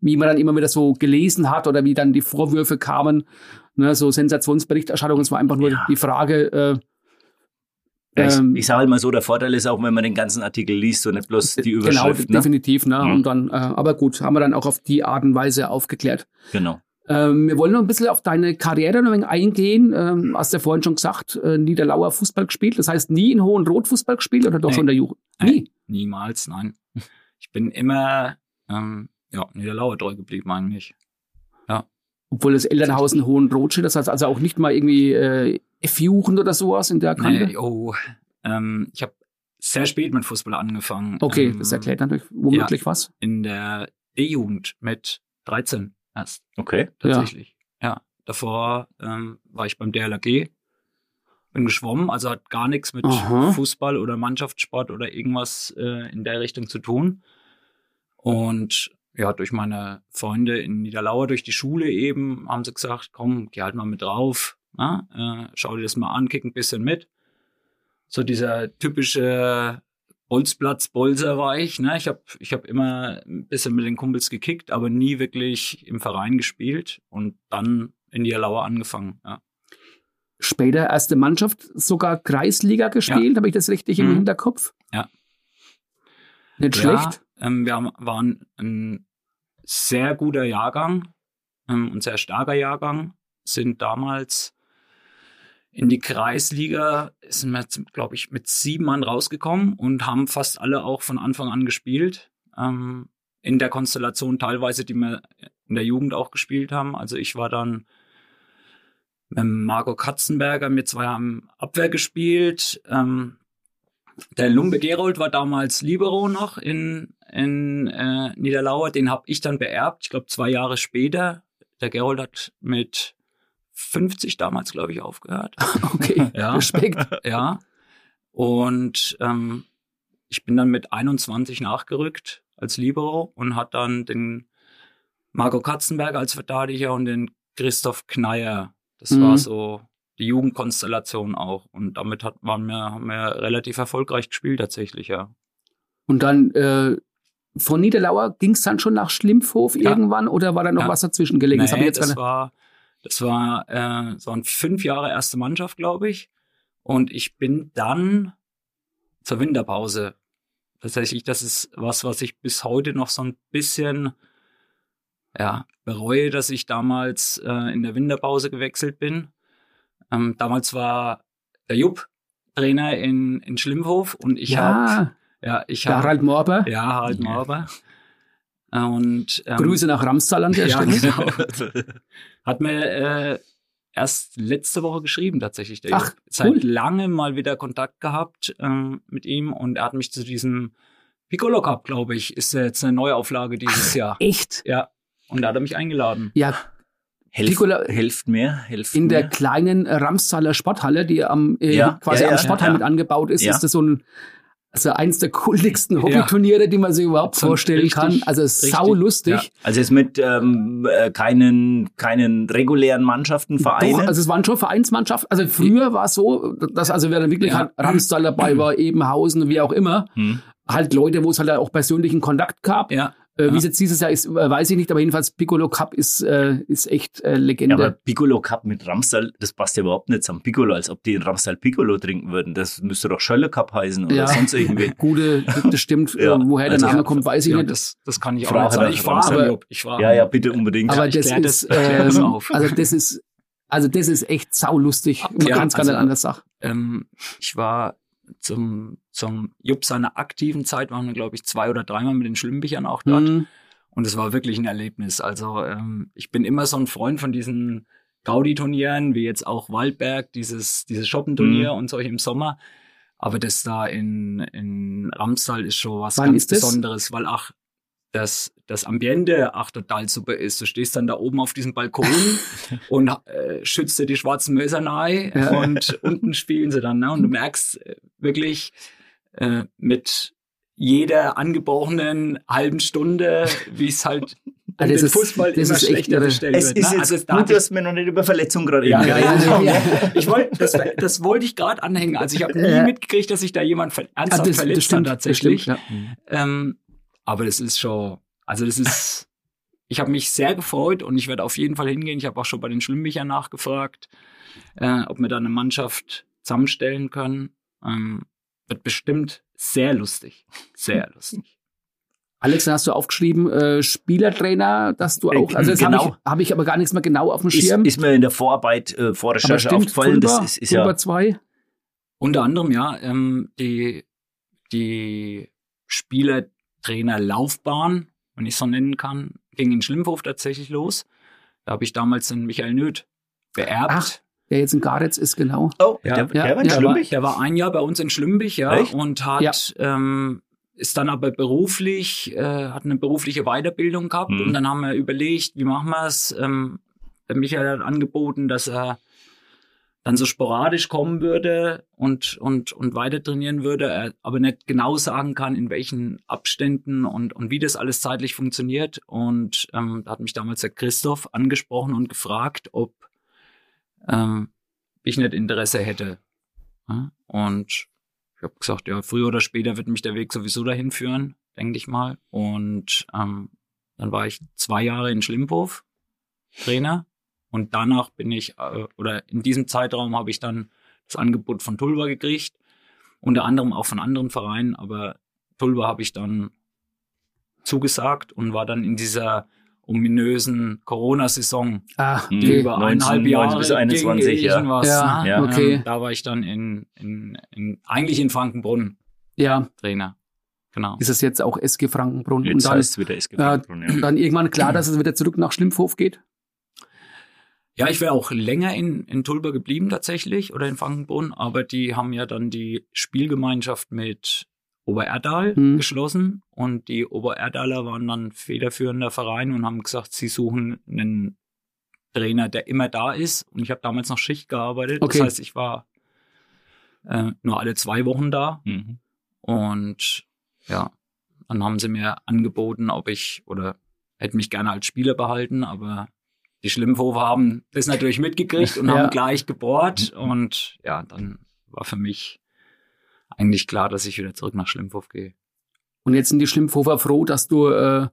wie man dann immer wieder so gelesen hat oder wie dann die Vorwürfe kamen, ne, so Sensationsberichterstattung. Es war einfach nur ja. die Frage, äh, ja, ich, ähm, ich sage halt mal so, der Vorteil ist auch, wenn man den ganzen Artikel liest und nicht bloß die Überschrift. Genau, definitiv. Ne? Mhm. Und dann, äh, aber gut, haben wir dann auch auf die Art und Weise aufgeklärt. Genau. Ähm, wir wollen noch ein bisschen auf deine Karriere noch eingehen. Ähm, hast du ja vorhin schon gesagt, äh, Niederlauer Fußball gespielt. Das heißt, nie in Hohen Rot Fußball gespielt oder doch nee. schon in der Jugend? Nie? Nein, niemals, nein. ich bin immer ähm, ja, Niederlauer treu geblieben eigentlich. Obwohl das Elternhaus in Hohenrot steht, das heißt also auch nicht mal irgendwie äh, F-Jugend oder sowas in der Kante? Nee, oh, ähm, ich habe sehr spät mit Fußball angefangen. Okay, ähm, das erklärt natürlich womöglich was. In der E-Jugend mit 13 erst Okay. tatsächlich. Ja, davor ähm, war ich beim DLRG, bin geschwommen, also hat gar nichts mit Aha. Fußball oder Mannschaftssport oder irgendwas äh, in der Richtung zu tun. Und ja, durch meine Freunde in Niederlauer, durch die Schule eben, haben sie gesagt, komm, geh halt mal mit drauf, na? Äh, schau dir das mal an, kick ein bisschen mit. So dieser typische Bolzplatz, Bolzer war ich. Ne? Ich habe ich hab immer ein bisschen mit den Kumpels gekickt, aber nie wirklich im Verein gespielt und dann in Niederlauer angefangen. Ja. Später erste Mannschaft, sogar Kreisliga gespielt, habe ich das richtig im Mhm. Hinterkopf? Ja. Nicht Ja, schlecht. Ähm, wir haben, waren ein sehr guter Jahrgang ähm, und sehr starker Jahrgang. Sind damals in die Kreisliga, sind wir, glaube ich, mit sieben Mann rausgekommen und haben fast alle auch von Anfang an gespielt. Ähm, in der Konstellation teilweise, die wir in der Jugend auch gespielt haben. Also ich war dann mit Marco Katzenberger, mir zwei haben Abwehr gespielt. Ähm, der Lumbe Gerold war damals Libero noch in, in äh, Niederlauer. Den habe ich dann beerbt, ich glaube zwei Jahre später. Der Gerold hat mit 50 damals, glaube ich, aufgehört. *laughs* Okay, Ja. Respekt. *laughs* ja. Und ähm, ich bin dann mit 21 nachgerückt als Libero und hat dann den Marco Katzenberger als Verteidiger und den Christoph Kneier. Das Mhm. war so die Jugendkonstellation auch. Und damit hat, waren wir, haben wir relativ erfolgreich gespielt tatsächlich, ja. Und dann äh, von Niederlauer ging es dann schon nach Schlimpfhof Ja. irgendwann oder war da noch Ja. was dazwischen gelegen? das Nee, jetzt das nicht- war, das war, äh, so ein fünf Jahre erste Mannschaft, glaube ich. Und ich bin dann zur Winterpause. Tatsächlich, das ist was, was ich bis heute noch so ein bisschen, ja, bereue, dass ich damals äh, in der Winterpause gewechselt bin. Ähm, damals war der Jupp Trainer in, in Schlimmhof und ich habe, ja, ja, ich habe, Harald Morber. ja, Harald Mauber. Und, ähm, Grüße nach Ramstal an der *laughs* ja, Stelle. genau. *laughs* Hat mir äh, erst letzte Woche geschrieben tatsächlich. Der Ach. Seit cool. langem mal wieder Kontakt gehabt ähm, mit ihm und er hat mich zu diesem Piccolo Cup, glaube ich, ist jetzt eine Neuauflage dieses Jahr. Echt? Ja. Und da hat er mich eingeladen. Ja, Helft, Nicola- helft mir, helft in mir. der kleinen Ramstaler Sporthalle, die am äh, Ja, quasi ja, am ja, Sportheim ja. mit angebaut ist, Ja. ist das so ein also eins der kultigsten Hobbyturniere, die man sich überhaupt So vorstellen richtig, kann. Also sau lustig. ja. Also jetzt mit ähm, äh, keinen, keinen regulären Mannschaften, Vereinen. Doch, also es waren schon Vereinsmannschaften. Also früher war es so, dass also wer dann wirklich Ja. halt Ramstal dabei war, Ebenhausen, wie auch immer, Hm. halt Leute, wo es halt auch persönlichen Kontakt gab. Ja. Äh, Wie Ja. es jetzt dieses Jahr ist, äh, weiß ich nicht, aber jedenfalls Piccolo Cup ist, äh, ist echt äh, Ja, Legende. aber Piccolo Cup mit Ramstal, das passt ja überhaupt nicht zum Piccolo, als ob die in Ramstal Piccolo trinken würden. Das müsste doch Schölle Cup heißen oder Ja. sonst irgendwie. *laughs* Gute, das stimmt. Ja. Äh, Woher der Also Name ja, kommt, weiß ich Ja, nicht. das, das kann ich auch nicht sagen. Ich ihn, Jupp. Ich frage Ja, ja, bitte unbedingt. aber das ist, das- ähm, auf. also das ist, also das ist echt saulustig. Man Ja, kann es gar also- nicht anders sagen. ähm, ich war zum, zum Jupp seiner aktiven Zeit, waren wir, glaube ich, zwei oder dreimal mit den Schlimmbechern auch dort. Mhm. Und es war wirklich ein Erlebnis. Also ähm, ich bin immer so ein Freund von diesen Gaudi-Turnieren, wie jetzt auch Waldberg, dieses, dieses Shoppenturnier und solche im Sommer. Aber das da in, in Ramstal ist schon was Wann ganz? Besonderes, weil auch das, das Ambiente auch total super ist. Du stehst dann da oben auf diesem Balkon *laughs* und äh, schützt dir die schwarzen Möser nahe und unten spielen sie dann. Ne? Und du merkst äh, wirklich äh, mit jeder angebrochenen halben Stunde, wie es halt *laughs* Ah, das den ist- Fußball das immer ist echt schlechter irre. bestellt es wird. ist ne? jetzt also gut, dass wir noch nicht über Verletzungen gerade ja, reden. ja, Ja, ja, ja. Ich wollte, das, das wollte ich gerade anhängen. Also ich habe nie mitgekriegt, dass sich da jemand ver Ah, ernsthaft das, verletzt das stimmt, hat das tatsächlich. stimmt, ja. Ähm, aber das ist schon, also das ist, ich habe mich sehr gefreut und ich werde auf jeden Fall hingehen. Ich habe auch schon bei den Schlimmbechern nachgefragt, äh, ob wir da eine Mannschaft zusammenstellen können. Ähm, wird bestimmt sehr lustig. Sehr *laughs* lustig. Alex, dann hast du aufgeschrieben, äh, Spielertrainer, dass du auch, Äh, also das genau. habe ich, hab ich aber gar nichts mehr genau auf dem Ist, Schirm. ist mir in der Vorarbeit, äh, Vorrecherche stimmt, aufgefallen. Fulber, Das ist, ist ja Fulber 2. Unter anderem, ja, ähm, die, die Spieler, Trainerlaufbahn, wenn ich so nennen kann, ging in Schlimmhof tatsächlich los. Da habe ich damals den Michael Nöth beerbt. Ach, der jetzt in Garetz ist, genau. Oh, Ja, der, ja, der war in ja, Der war, Schlümbich? der war ein Jahr bei uns in Schlümbich, ja, Echt? und hat ähm, ist dann aber beruflich, äh, hat eine berufliche Weiterbildung gehabt Mhm. und dann haben wir überlegt, wie machen wir es. Ähm, der Michael hat angeboten, dass er dann so sporadisch kommen würde und, und, und weiter trainieren würde, er aber nicht genau sagen kann, in welchen Abständen und, und wie das alles zeitlich funktioniert. Und ähm, da hat mich damals der Christoph angesprochen und gefragt, ob ähm, ich nicht Interesse hätte. Und ich habe gesagt, ja, früher oder später wird mich der Weg sowieso dahin führen, denke ich mal. Und ähm, dann war ich zwei Jahre in Schlimmhof Trainer und danach bin ich, äh, oder in diesem Zeitraum habe ich dann das Angebot von Tulba gekriegt, unter anderem auch von anderen Vereinen, aber Tulba habe ich dann zugesagt und war dann in dieser ominösen Corona-Saison, Ah, Mhm. die okay. über 19, eineinhalb Jahre 19 bis 21, ging ja. irgendwas, Ja, ne? ja, okay. Ähm, da war ich dann in, in, in eigentlich in Frankenbrunn Ja, Trainer. Genau. ist es jetzt auch SG Frankenbrunn. Jetzt und dann, heißt es wieder SG äh, Frankenbrunn, ja. dann irgendwann klar, dass es wieder zurück nach Schlimmhof geht? Ja, ich wäre auch länger in, in Tulba geblieben tatsächlich oder in Frankenbrunn, aber die haben ja dann die Spielgemeinschaft mit Obererdal Mhm. geschlossen und die Obererdaler waren dann federführender Verein und haben gesagt, sie suchen einen Trainer, der immer da ist. Und ich habe damals noch Schicht gearbeitet. Okay. Das heißt, ich war äh, nur alle zwei Wochen da. Mhm. Und ja, dann haben sie mir angeboten, ob ich oder hätte mich gerne als Spieler behalten, aber die Schlimmhofer haben das natürlich mitgekriegt und *laughs* Ja. haben gleich gebohrt. Und ja, dann war für mich eigentlich klar, dass ich wieder zurück nach Schlimmhof gehe. Und jetzt sind die Schlimmhofer froh, dass du äh,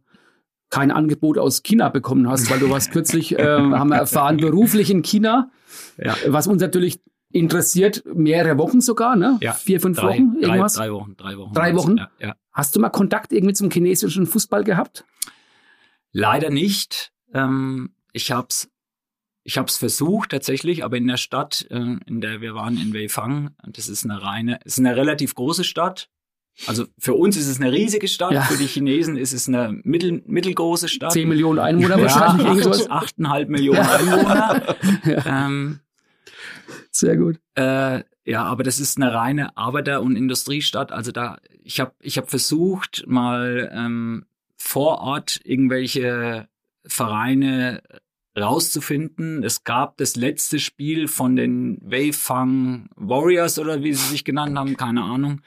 kein Angebot aus China bekommen hast, weil du warst kürzlich, äh, *laughs* haben wir erfahren, beruflich in China, Ja. was uns natürlich interessiert, mehrere Wochen sogar, ne? Ja, Vier, fünf Drei, Wochen, drei, irgendwas. drei Wochen, drei Wochen. Drei Wochen? Ja, ja. Hast du mal Kontakt irgendwie zum chinesischen Fußball gehabt? Leider nicht. Ähm, ich hab's, ich hab's versucht tatsächlich, aber in der Stadt, äh, in der wir waren in Weifang, das ist eine reine, ist eine relativ große Stadt. Also für uns ist es eine riesige Stadt, Ja. für die Chinesen ist es eine mittel, mittelgroße Stadt. Zehn Millionen Einwohner ja, wahrscheinlich. acht, achteinhalb Millionen Einwohner. *laughs* ähm, Sehr gut. äh, ja, aber das ist eine reine Arbeiter- und Industriestadt. Also da, ich habe ich hab versucht, mal ähm, vor Ort irgendwelche Vereine rauszufinden. Es gab das letzte Spiel von den Weifang Warriors oder wie sie sich genannt haben, keine Ahnung.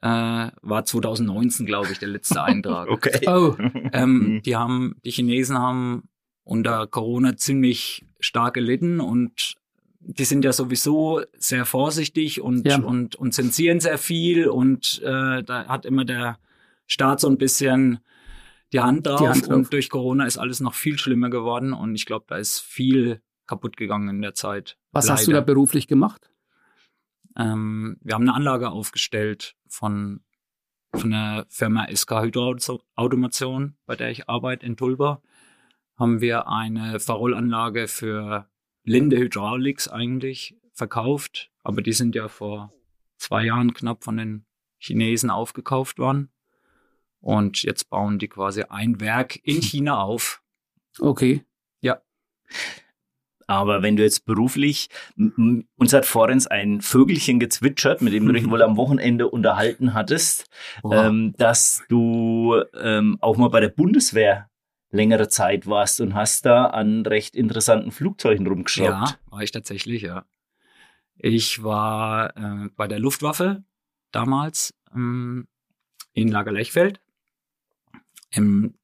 Äh, war 2019, glaube ich, der letzte *laughs* Eintrag. Okay. Oh, Ähm, die haben, die Chinesen haben unter Corona ziemlich stark gelitten und die sind ja sowieso sehr vorsichtig und, Ja. und, und zensieren sehr viel und äh, da hat immer der Staat so ein bisschen die Hand drauf, Die Hand drauf. und durch Corona ist alles noch viel schlimmer geworden und ich glaube, da ist viel kaputt gegangen in der Zeit. was hast du da Leider. beruflich gemacht? Ähm, wir haben eine Anlage aufgestellt von, von der Firma SK Hydroautomation, bei der ich arbeite in Tulba. Haben wir eine Verrollanlage für Linde Hydraulics eigentlich verkauft, aber die sind ja vor zwei Jahren knapp von den Chinesen aufgekauft worden. Und jetzt bauen die quasi ein Werk in *laughs* China auf. Okay. Aber wenn du jetzt beruflich, uns hat vorhin ein Vögelchen gezwitschert, mit dem du dich *laughs* wohl am Wochenende unterhalten hattest, ähm, dass du ähm, auch mal bei der Bundeswehr längere Zeit warst und hast da an recht interessanten Flugzeugen rumgeschraubt. Ja, war ich tatsächlich, ja. Ich war äh, bei der Luftwaffe damals ähm, in Lagerlechfeld im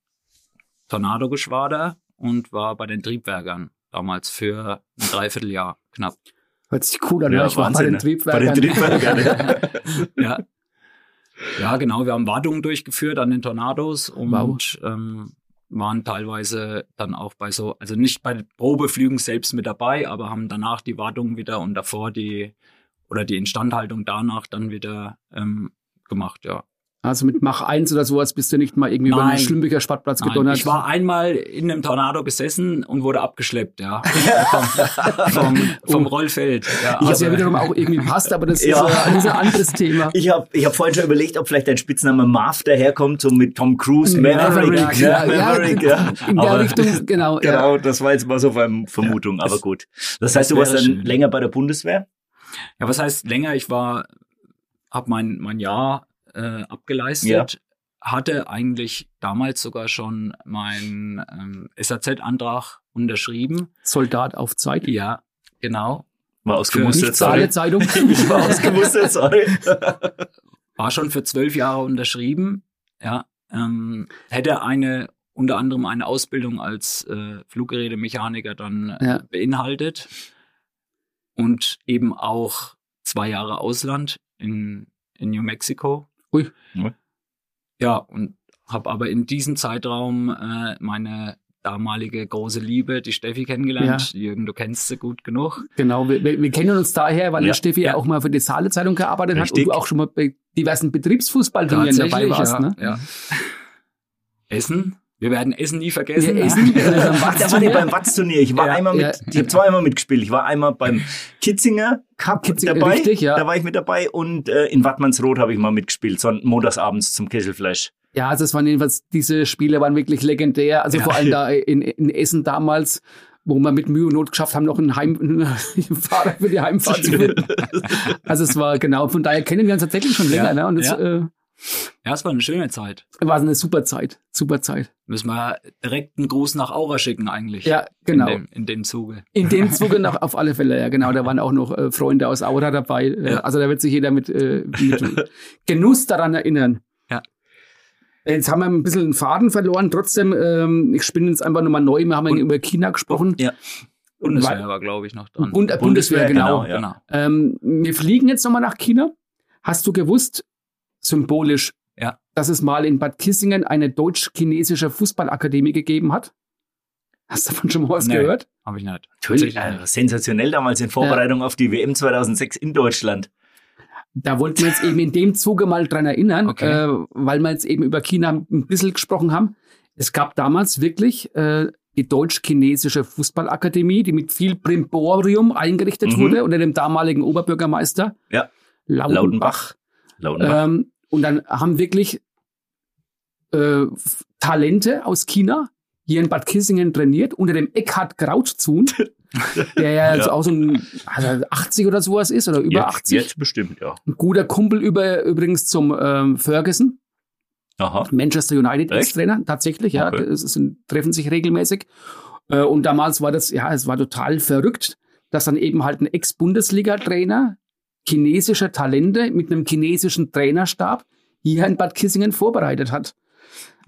Tornado-Geschwader und war bei den Triebwerkern damals für ein Dreivierteljahr knapp. Hört sich cool an. Ja, ich war bei den ne? Triebwerkern. Bei den Triebwerkern. *laughs* ja. ja, genau. Wir haben Wartungen durchgeführt an den Tornados und Wow. ähm, waren teilweise dann auch bei so, also nicht bei Probeflügen selbst mit dabei, aber haben danach die Wartungen wieder und davor die oder die Instandhaltung danach dann wieder ähm, gemacht, ja. Also mit Mach 1 oder sowas bist du nicht mal irgendwie über Nein. den Schlümbicher Sportplatz Nein, gedonnert. ich war einmal in einem Tornado gesessen und wurde abgeschleppt, ja. *laughs* vom, vom, vom Rollfeld. Ja, was ja aber- wiederum auch irgendwie passt, aber das *laughs* Ja. ist, das ein anderes Thema. Ich habe ich hab vorhin schon überlegt, ob vielleicht dein Spitzname Marv daherkommt, so mit Tom Cruise, Maverick, Maverick. ja, ja, Maverick, ja. In der Aber- Richtung, genau. Ja. Genau, das war jetzt mal so eine Vermutung, aber gut. Das heißt, du warst dann schön. länger bei der Bundeswehr? Ja, was heißt länger? Ich war, habe mein, mein Jahr äh, abgeleistet, Ja. hatte eigentlich damals sogar schon meinen ähm, SAZ-Antrag unterschrieben. Soldat auf Zeit. Ja, genau. War ausgemustert, Saale Zeitung. *laughs* Ich war ausgemustert, sorry. *laughs* War schon für zwölf Jahre unterschrieben. Ja, ähm, hätte eine unter anderem eine Ausbildung als äh, Fluggerätemechaniker dann äh, Ja. beinhaltet und eben auch zwei Jahre Ausland in, in New Mexico. Ui. Ja. Ja, und habe aber in diesem Zeitraum äh, meine damalige große Liebe, die Steffi, kennengelernt. Jürgen, du kennst sie gut genug. Genau, wir, wir kennen uns daher, weil Ja, Steffi ja ja. auch mal für die Saale Zeitung gearbeitet hat Richtig. und du auch schon mal bei diversen Betriebsfußballturnieren dabei warst. ja, Ne? ja. Essen. Wir werden Essen nie vergessen. *laughs* Ja, Essen. Da war die beim Watz-Turnier. Ich war Ja, einmal mit, ja. ich habe zweimal mitgespielt. Ich war einmal beim Kitzinger Cup Kitzinger, dabei. richtig, ja. Da war ich mit dabei und äh, in Wattmannsroth habe ich mal mitgespielt, so montagsabends zum Kesselfleisch. Ja, also es waren jedenfalls, diese Spiele waren wirklich legendär. Also Ja. vor allem da *laughs* in, in Essen damals, wo wir mit Mühe und Not geschafft haben, noch einen, Heim, *laughs* einen Fahrer für die Heimfahrt zu finden. Also es war genau, von daher kennen wir uns tatsächlich schon länger. Ja. Ne? Und es Ja. äh, Ja, es war eine schöne Zeit. war eine super Zeit. Super Zeit. Müssen wir direkt einen Gruß nach Aura schicken eigentlich. Ja, genau. In dem, in dem Zuge. In dem *laughs* Zuge noch auf alle Fälle, ja genau. Da waren auch noch äh, Freunde aus Aura dabei. Äh, Ja. Also da wird sich jeder mit, äh, mit Genuss daran erinnern. Ja. Jetzt haben wir ein bisschen einen Faden verloren. Trotzdem, ähm, ich spinne jetzt einfach nochmal neu. Wir haben Und- über China gesprochen. Ja. Bundeswehr war, glaube ich, noch dran. Bund, äh, Bundeswehr, genau. ja. genau. Ähm, wir fliegen jetzt nochmal nach China. Hast du gewusst, symbolisch, Ja. dass es mal in Bad Kissingen eine deutsch-chinesische Fußballakademie gegeben hat? Hast du davon schon mal was Nee. gehört? Habe ich nicht. Natürlich, äh, sensationell damals in Vorbereitung auf die WM 2006 in Deutschland. Da wollten wir jetzt eben in dem Zuge mal dran erinnern, Okay. äh, weil wir jetzt eben über China ein bisschen gesprochen haben. Es gab damals wirklich äh, die deutsch-chinesische Fußballakademie, die mit viel Brimborium eingerichtet Mhm. wurde unter dem damaligen Oberbürgermeister Ja. Lautenbach. Lautenbach. Lautenbach. Ähm, und dann haben wirklich äh, Talente aus China hier in Bad Kissingen trainiert, unter dem Eckhard Krautzun, *laughs* der ja, Ja. auch so ein also 80 oder sowas ist oder über jetzt, 80. Jetzt bestimmt, ja. Ein guter Kumpel über, übrigens zum ähm, Ferguson, Aha. Manchester United Echt? Ex-Trainer, tatsächlich, ja. Okay. Es sind, treffen sich regelmäßig. Äh, und damals war das, ja, es war total verrückt, dass dann eben halt ein Ex-Bundesliga-Trainer chinesische Talente mit einem chinesischen Trainerstab hier in Bad Kissingen vorbereitet hat.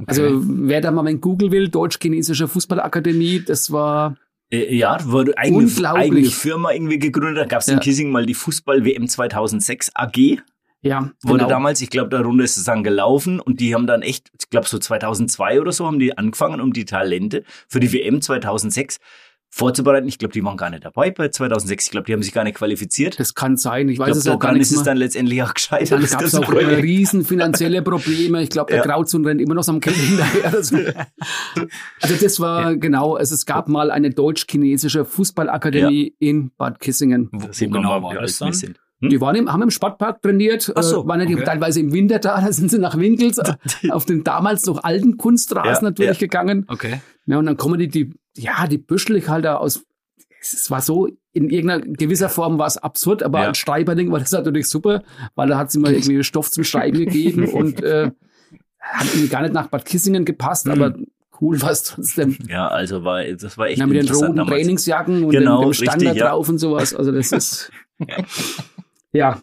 Also wer da mal in Google will, Deutsch-Chinesische Fußballakademie, das war Äh, Ja, wurde eigene, eigene Firma irgendwie gegründet. Da gab es Ja. in Kissing mal die Fußball-WM 2006 AG. ja Wurde genau. damals, ich glaube, da Runde ist es dann gelaufen und die haben dann echt, ich glaube so 2002 oder so haben die angefangen, um die Talente für die WM 2006 vorzubereiten. Ich glaube, die waren gar nicht dabei bei 2006. Ich glaube, die haben sich gar nicht qualifiziert. Das kann sein. Ich Ich weiß glaube, es auch gar nicht ist es dann letztendlich auch gescheitert. Dann das gab es auch Projekt. *laughs* riesen finanzielle Probleme. Ich glaube, der Ja. Grauzun rennt immer noch so am Geld hinterher. Also, also das war genau, also es gab mal eine deutsch-chinesische Fußballakademie in Bad Kissingen. Wo, wo genau war das dann? sind. Hm? Die waren im, haben im Sportpark trainiert, Ach so, äh, waren ja die okay. teilweise im Winter da, *laughs* da sind sie nach Winkels *laughs* auf den damals noch alten Kunstrasen Ja, natürlich ja. gegangen. Okay. Ja, und dann kommen die, die ja, die Büschelig halt da aus, es war so, in irgendeiner gewisser Form war es absurd, aber Ja. als Streiberling war das natürlich super, weil da hat sie mal irgendwie Stoff zum Schreiben gegeben *laughs* und äh, hat ihm gar nicht nach Bad Kissingen gepasst, Mhm. aber cool war es trotzdem. Ja, also war, das war echt Ja, mit den roten damals. Trainingsjacken und Genau, dem, dem Stand richtig, ja. drauf und sowas. Also das ist *laughs* ja.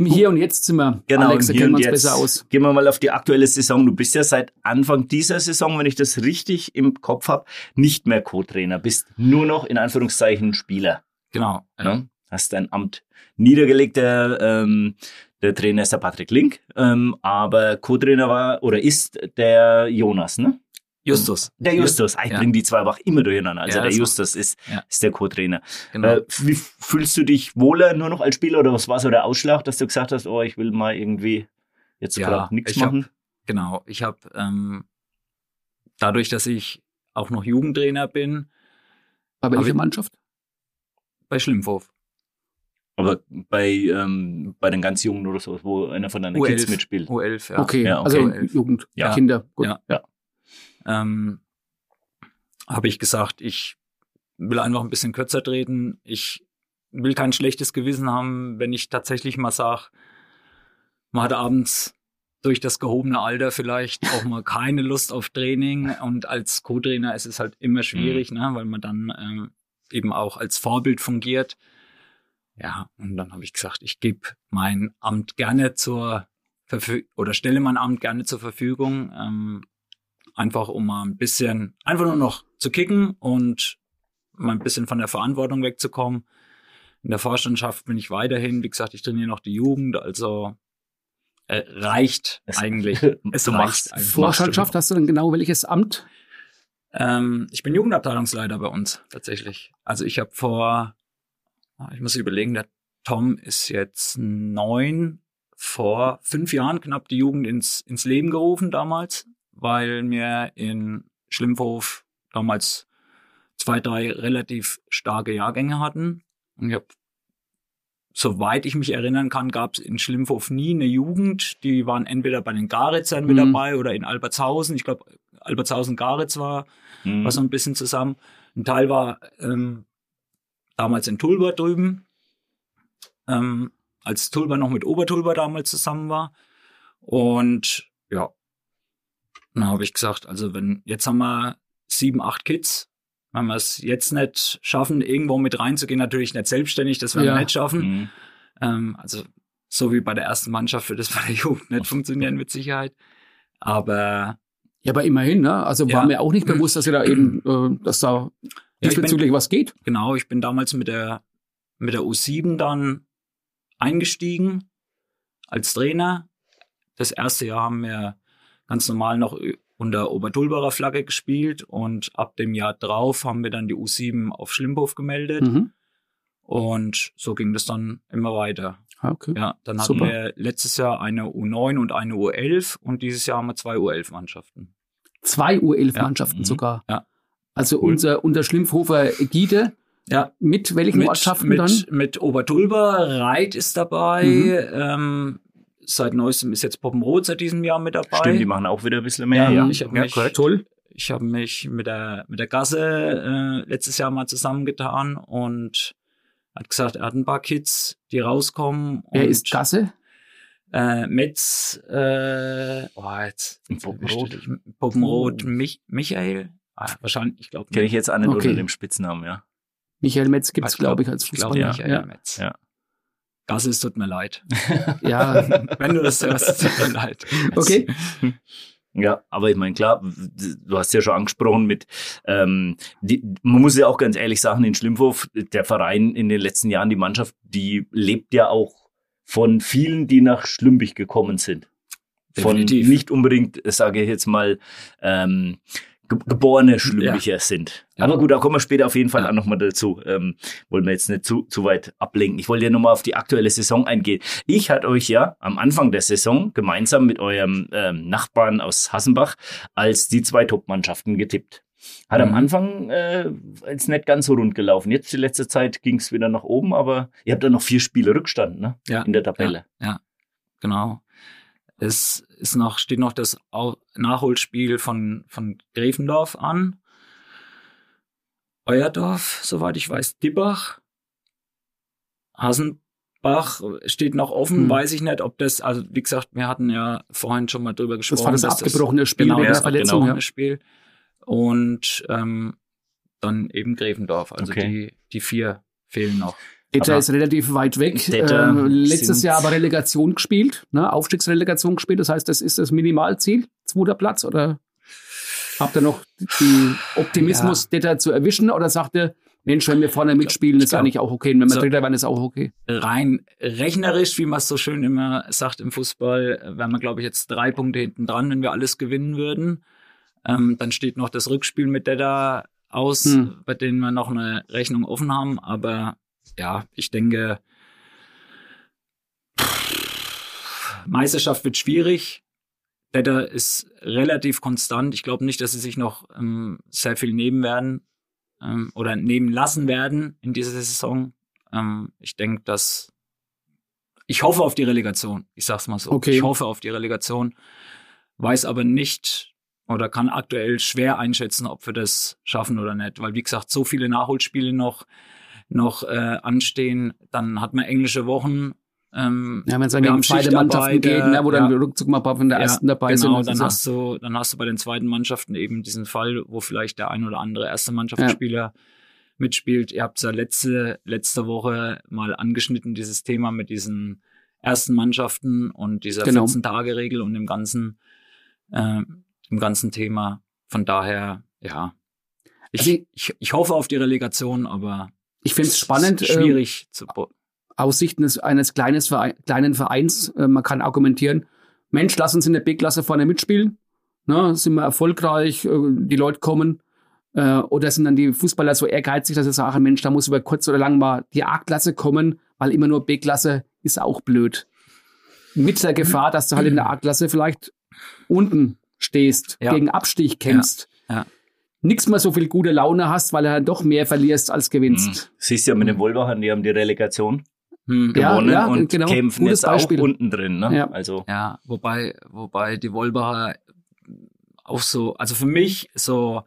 Im Hier und Jetzt sind wir. Genau, Alex, hier kennen wir und uns jetzt besser aus. Gehen wir mal auf die aktuelle Saison. Du bist ja seit Anfang dieser Saison, wenn ich das richtig im Kopf habe, nicht mehr Co-Trainer, bist nur noch in Anführungszeichen Spieler. Genau. Ja. Ja? Hast dein Amt niedergelegt. Der, ähm, der Trainer ist der Patrick Link, ähm, aber Co-Trainer war oder ist der Jonas, ne? Justus. Der Justus. Ah, Ich Ja. bringe die zwei einfach immer durcheinander. Also Ja, der Justus ist, Ja. ist der Co-Trainer. Genau. Äh, wie fühlst du dich wohler nur noch als Spieler oder was war so der Ausschlag, dass du gesagt hast, oh, ich will mal irgendwie Jetzt Ja, gerade nichts ich hab- machen. Genau, ich habe ähm, dadurch, dass ich auch noch Jugendtrainer bin, Bei welcher Mannschaft? bei Schlimmhof. Aber bei, ähm, bei den ganz Jungen oder so, wo einer von deinen Kids mitspielt. U11, ja. okay, Ja, also okay. Jugend, Ja. Kinder. Gut. Ja. Ähm, habe ich gesagt, ich will einfach ein bisschen kürzer treten. Ich will kein schlechtes Gewissen haben, wenn ich tatsächlich mal sage, man hat abends durch das gehobene Alter vielleicht auch mal keine Lust auf Training und als Co-Trainer ist es halt immer schwierig, ne, weil man dann ähm, eben auch als Vorbild fungiert. Ja, und dann habe ich gesagt, ich gebe mein Amt gerne zur Verfü oder stelle mein Amt gerne zur Verfügung. Ähm, einfach um mal ein bisschen, einfach nur noch zu kicken und mal ein bisschen von der Verantwortung wegzukommen. In der Vorstandschaft bin ich weiterhin, wie gesagt, ich trainiere noch die Jugend, also äh, reicht Es- eigentlich. *laughs* Es Du reicht machst eigentlich. Vorstandschaft, hast du dann genau welches Amt? Ähm, ich bin Jugendabteilungsleiter bei uns tatsächlich. Also ich habe vor, ah, ich muss überlegen, der Tom ist jetzt neun, vor fünf Jahren knapp die Jugend ins, ins Leben gerufen damals, weil wir in Schlimmhof damals zwei, drei relativ starke Jahrgänge hatten. Und ich habe, soweit ich mich erinnern kann, gab es in Schlimmhof nie eine Jugend. Die waren entweder bei den Garitzern mit Mhm. dabei oder in Albertshausen. Ich glaube, Albertshausen-Garitz war Mhm. war so ein bisschen zusammen. Ein Teil war ähm, damals in Tulba drüben, ähm, als Tulba noch mit Obertulba damals zusammen war. Und ja, dann habe ich gesagt, also wenn jetzt haben wir sieben, acht Kids, wenn wir es jetzt nicht schaffen, irgendwo mit reinzugehen, natürlich nicht selbstständig, das werden Ja. wir nicht schaffen. Mhm. Ähm, also so wie bei der ersten Mannschaft wird das bei der Jugend nicht funktionieren mit Sicherheit. Aber Ja, aber immerhin, ne? Also war Ja. mir auch nicht bewusst, dass ihr da eben, äh, dass da diesbezüglich was geht. Genau, ich bin damals mit der, mit der U7 dann eingestiegen als Trainer. Das erste Jahr haben wir ganz normal noch unter Obertulberer Flagge gespielt und ab dem Jahr drauf haben wir dann die U7 auf Schlimmhof gemeldet Mhm. und so ging das dann immer weiter. Ah, Okay. Ja, dann hatten Super. wir letztes Jahr eine U9 und eine U11 und dieses Jahr haben wir zwei U11-Mannschaften. Zwei U11-Mannschaften Mhm. sogar. Ja. Also Cool. unser, unter Schlimmhofer Ägide Ja, mit welchen Ortschaften mit, dann? Mit Obertulber, Reit ist dabei. Mhm. Ähm, seit neuestem ist jetzt Poppenrot seit diesem Jahr mit dabei. Stimmt, die machen auch wieder ein bisschen mehr. Ja, Ja, ich hab mich- Toll. Ich habe mich mit der mit der Gasse äh, letztes Jahr mal zusammengetan und hat gesagt, er hat ein paar Kids, die rauskommen. Wer und, ist Gasse? Äh, Metz, äh, oh, jetzt, Poppenrot. Poppenrot, Mich, Michael. Ah, wahrscheinlich, ich glaube. Kenne ich jetzt nicht Okay. unter dem Spitznamen, ja. Michael Metz gibt's, Ich glaub- glaube ich, als Ich glaube, Fußballer. Michael ja. Metz. Ja. Gasse, es tut mir leid. *laughs* ja. Wenn du das hörst, es tut mir leid. Okay. *laughs* Ja, aber ich meine, klar, du hast ja schon angesprochen mit, ähm, die, man muss ja auch ganz ehrlich sagen, in Schlimmhof, der Verein in den letzten Jahren, die Mannschaft, die lebt ja auch von vielen, die nach Schlümbich gekommen sind. Von Definitiv. nicht unbedingt, sage ich jetzt mal, ähm, ge geborene Schlümbicher sind. Ja. Aber gut, da kommen wir später auf jeden Fall Ja. auch nochmal dazu. Ähm, wollen wir jetzt nicht zu, zu weit ablenken. Ich wollte ja nochmal auf die aktuelle Saison eingehen. Ich hatte euch ja am Anfang der Saison gemeinsam mit eurem ähm, Nachbarn aus Hassenbach als die zwei Top-Mannschaften getippt. Hat am Mhm. Anfang äh, jetzt nicht ganz so rund gelaufen. Jetzt die letzte Zeit ging es wieder nach oben, aber ihr habt da noch vier Spiele Rückstand ne? Ja. in der Tabelle. Genau. Es ist noch, steht noch das Nachholspiel von, von Gräfendorf an. Euerdorf, soweit ich weiß, Dibbach. Hasenbach steht noch offen, Hm. weiß ich nicht, ob das, also wie gesagt, wir hatten ja vorhin schon mal drüber gesprochen. Das war das abgebrochene Spiel genau, der Verletzung. genau, Ja. das Spiel. Und ähm, dann eben Gräfendorf. Also Okay. die, die vier fehlen noch. Detter Aber- ist relativ weit weg. Ähm, letztes Jahr aber Relegation gespielt, ne? Aufstiegsrelegation gespielt. Das heißt, das ist das Minimalziel, zweiter Platz oder habt ihr noch die Optimismus, Detter zu erwischen oder sagt ihr, Mensch, wenn wir vorne mitspielen, ist eigentlich auch okay. Und wenn wir so- Dritter werden, ist auch okay. rein rechnerisch, wie man es so schön immer sagt im Fußball, wären wir, glaube ich, jetzt drei Punkte hinten dran, wenn wir alles gewinnen würden. Ähm, dann steht noch das Rückspiel mit Deda aus, Hm. bei denen wir noch eine Rechnung offen haben. Aber ja, ich denke, Meisterschaft wird schwierig. Wetter ist relativ konstant. Ich glaube nicht, dass sie sich noch ähm, sehr viel nehmen werden ähm, oder nehmen lassen werden in dieser Saison. Ähm, ich denke, dass ich hoffe auf die Relegation. Ich sag's mal so. Okay. Ich hoffe auf die Relegation, weiß aber nicht oder kann aktuell schwer einschätzen, ob wir das schaffen oder nicht, weil wie gesagt so viele Nachholspiele noch noch äh, anstehen. Dann hat man englische Wochen. Ähm, Ja, wenn es dann gegen zweite Mannschaften geht, ne, wo dann ja. Rückzug mal ein paar von der Ja, ersten dabei genau, sind. dann das hast du, dann hast du bei den zweiten Mannschaften eben diesen Fall, wo vielleicht der ein oder andere erste Mannschaftsspieler mitspielt. Ihr habt es ja letzte, letzte Woche mal angeschnitten, dieses Thema mit diesen ersten Mannschaften und dieser Genau. 14-Tage-Regel und dem ganzen, äh, dem ganzen Thema. Von daher, ja. Ich, Also ich- ich, ich hoffe auf die Relegation, aber ich finde es spannend. ist äh, schwierig zu, bo- Aussichten des, eines kleines Verein, kleinen Vereins. Äh, man kann argumentieren, Mensch, lass uns in der B-Klasse vorne mitspielen. Ne, sind wir erfolgreich, äh, die Leute kommen. Äh, oder sind dann die Fußballer so ehrgeizig, dass sie sagen, Mensch, da muss über kurz oder lang mal die A-Klasse kommen, weil immer nur B-Klasse ist auch blöd. Mit der Gefahr, dass du halt in der A-Klasse vielleicht unten stehst, Ja. gegen Abstieg kämpfst. Ja, ja. Nix mehr so viel gute Laune hast, weil du dann doch mehr verlierst als gewinnst. Siehst du ja mit den Wolbachern, die haben die Relegation Hm. Ja, gewonnen ja, und genau. kämpfen Gutes jetzt auch Beispiel. unten drin. Ne? Ja. Also Ja, wobei, wobei die Wolbacher auch so, also für mich so,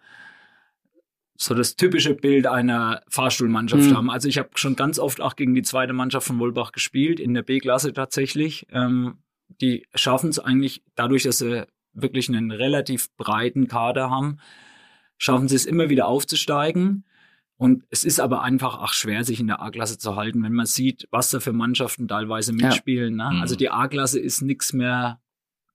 so das typische Bild einer Fahrstuhlmannschaft Mhm. haben. Also ich habe schon ganz oft auch gegen die zweite Mannschaft von Wolbach gespielt, in der B-Klasse tatsächlich. Ähm, die schaffen es eigentlich dadurch, dass sie wirklich einen relativ breiten Kader haben, schaffen sie es immer wieder aufzusteigen. Und es ist aber einfach auch schwer, sich in der A-Klasse zu halten, wenn man sieht, was da für Mannschaften teilweise Ja. mitspielen. Ne? Mhm. Also die A-Klasse ist nichts mehr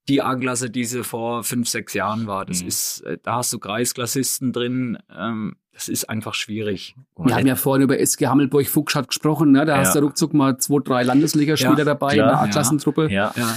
die A-Klasse, die sie vor fünf, sechs Jahren war. Das Mhm. ist, äh, da hast du Kreisklassisten drin. Ähm, das ist einfach schwierig. Wir haben ja vorhin über SG Hammelburg Fuchsstadt gesprochen, ne? Da Ja. hast du ruckzuck mal zwei, drei Landesligaspieler Ja, dabei klar, in der ja. A-Klassentruppe. ja, Ja,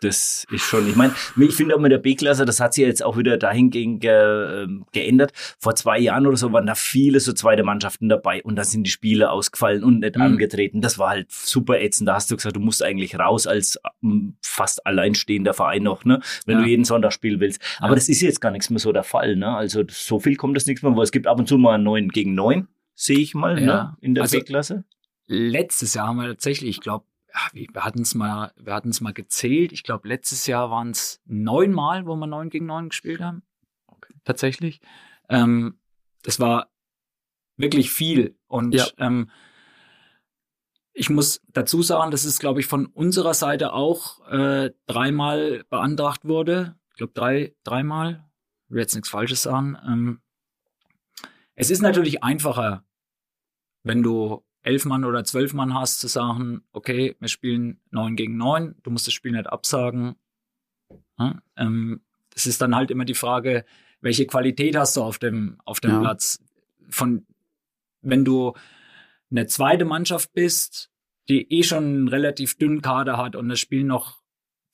das ist schon. Ich meine, ich finde auch mit der B-Klasse, das hat sich jetzt auch wieder dahingehend ge, ähm, geändert. Vor zwei Jahren oder so waren da viele so zweite Mannschaften dabei und da sind die Spiele ausgefallen und nicht Mhm. angetreten. Das war halt super ätzend. Da hast du gesagt, du musst eigentlich raus als ähm, fast alleinstehender Verein noch, ne? Wenn Ja. du jeden Sonntag spielen willst. Aber Ja. das ist jetzt gar nichts mehr so der Fall, ne? Also so viel kommt das nichts mehr, weil es gibt ab und zu mal neun gegen neun, sehe ich mal, Ja. ne? In der Also- B-Klasse. letztes Jahr haben wir tatsächlich, ich glaube, wir hatten es mal, wir hatten es mal gezählt. Ich glaube, letztes Jahr waren es neunmal, wo wir neun gegen neun gespielt haben. Tatsächlich. Ähm, das war wirklich viel. Und Ja. ähm, ich muss dazu sagen, dass es, glaube ich, von unserer Seite auch äh, dreimal beantragt wurde. Ich glaube, drei, dreimal. Ich will jetzt nichts Falsches sagen. Ähm, es ist natürlich einfacher, wenn du elf Mann oder zwölf Mann hast, zu sagen, okay, wir spielen neun gegen neun, du musst das Spiel nicht absagen. Ja, ähm, es ist dann halt immer die Frage, welche Qualität hast du auf dem, auf dem Ja. Platz? Von, wenn du eine zweite Mannschaft bist, die eh schon einen relativ dünnen Kader hat und es spielen noch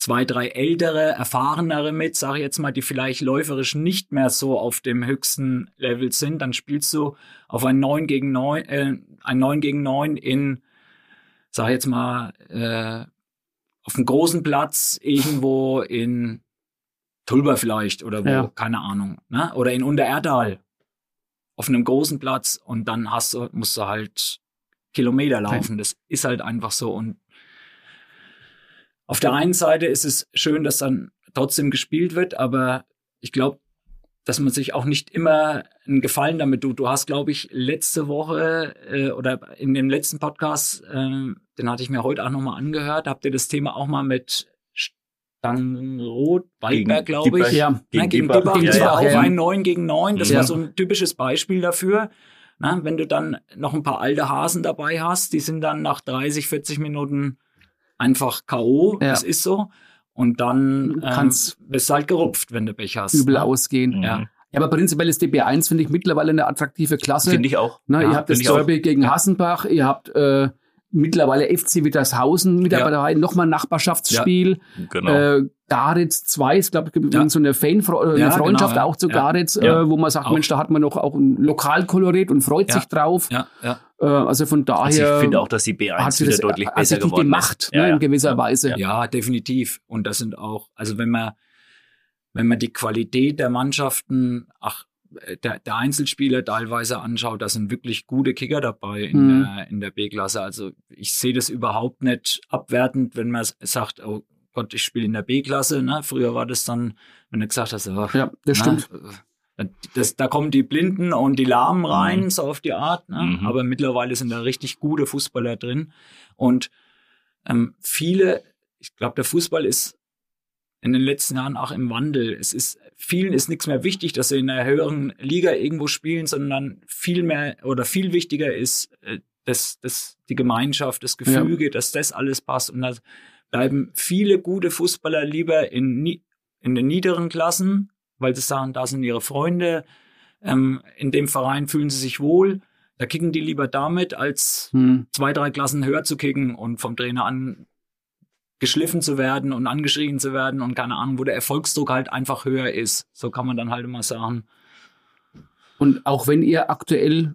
zwei, drei ältere, erfahrenere mit, sage ich jetzt mal, die vielleicht läuferisch nicht mehr so auf dem höchsten Level sind, dann spielst du auf ein 9 gegen 9, äh, ein 9 gegen 9 in, sag ich jetzt mal, äh, auf einem großen Platz irgendwo in Tulba vielleicht oder wo, Ja. keine Ahnung, ne? Oder in Untererdal auf einem großen Platz und dann hast du, musst du halt Kilometer laufen. Das ist halt einfach so. Und auf der einen Seite ist es schön, dass dann trotzdem gespielt wird, aber ich glaube, dass man sich auch nicht immer einen Gefallen damit tut. Du hast, glaube ich, letzte Woche äh, oder in dem letzten Podcast, ähm, den hatte ich mir heute auch nochmal angehört, habt ihr das Thema auch mal mit Stangenroth, Waldberg, glaube ich. Ja, Gegen gegen Diebach. Diebach, Diebach, war auch ja. ein 9 gegen 9. Das Ja. war so ein typisches Beispiel dafür. Na, wenn du dann noch ein paar alte Hasen dabei hast, die sind dann nach 30, 40 Minuten einfach K.O. Ja. Das ist so. Und dann ähm, bist du halt gerupft, wenn du Pech hast. übel ne? ausgehen. Ja. Ja, aber prinzipiell ist DB1, finde ich, mittlerweile eine attraktive Klasse. Finde ich auch. Ne, Ja, ihr habt das. Derby gegen Hassenbach, ihr habt äh, mittlerweile FC Wittershausen mit Ja. dabei, nochmal ein Nachbarschaftsspiel. Genau. Äh, Garitz 2, ich glaube, es gibt Ja. übrigens so eine, Fanfre äh, Ja, eine Freundschaft genau, ja. auch zu Ja. Garitz, Ja. Äh, wo man sagt, Auch. Mensch, da hat man noch auch ein Lokalkolorit und freut Ja. sich drauf. Ja, ja. Äh, also von daher. Also ich finde auch, dass die B1 wieder das, deutlich also besser geworden gemacht, ist. ne, in gewisser Weise. Ja, definitiv. Und das sind auch, also wenn man, wenn man die Qualität der Mannschaften, ach, der, der Einzelspieler teilweise anschaut, da sind wirklich gute Kicker dabei in Mhm. der, in der B-Klasse. Also ich sehe das überhaupt nicht abwertend, wenn man sagt, oh Gott, ich spiele in der B-Klasse. Ne? Früher war das dann, wenn du gesagt hast, oh, Ja, das ne, stimmt. Das, da kommen die Blinden und die Lahmen rein, Mhm. so auf die Art. Ne? Mhm. Aber mittlerweile sind da richtig gute Fußballer drin. Und ähm, viele, ich glaube, der Fußball ist in den letzten Jahren auch im Wandel. Es ist, vielen ist nichts mehr wichtig, dass sie in einer höheren Liga irgendwo spielen, sondern viel mehr oder viel wichtiger ist, äh, dass, dass die Gemeinschaft, das Gefüge, dass das alles passt. Und da bleiben viele gute Fußballer lieber in, in den niederen Klassen, weil sie sagen, da sind ihre Freunde, ähm, in dem Verein fühlen sie sich wohl. Da kicken die lieber damit, als Hm. zwei, drei Klassen höher zu kicken und vom Trainer an geschliffen zu werden und angeschrien zu werden und keine Ahnung, wo der Erfolgsdruck halt einfach höher ist. So kann man dann halt immer sagen. Und auch wenn ihr aktuell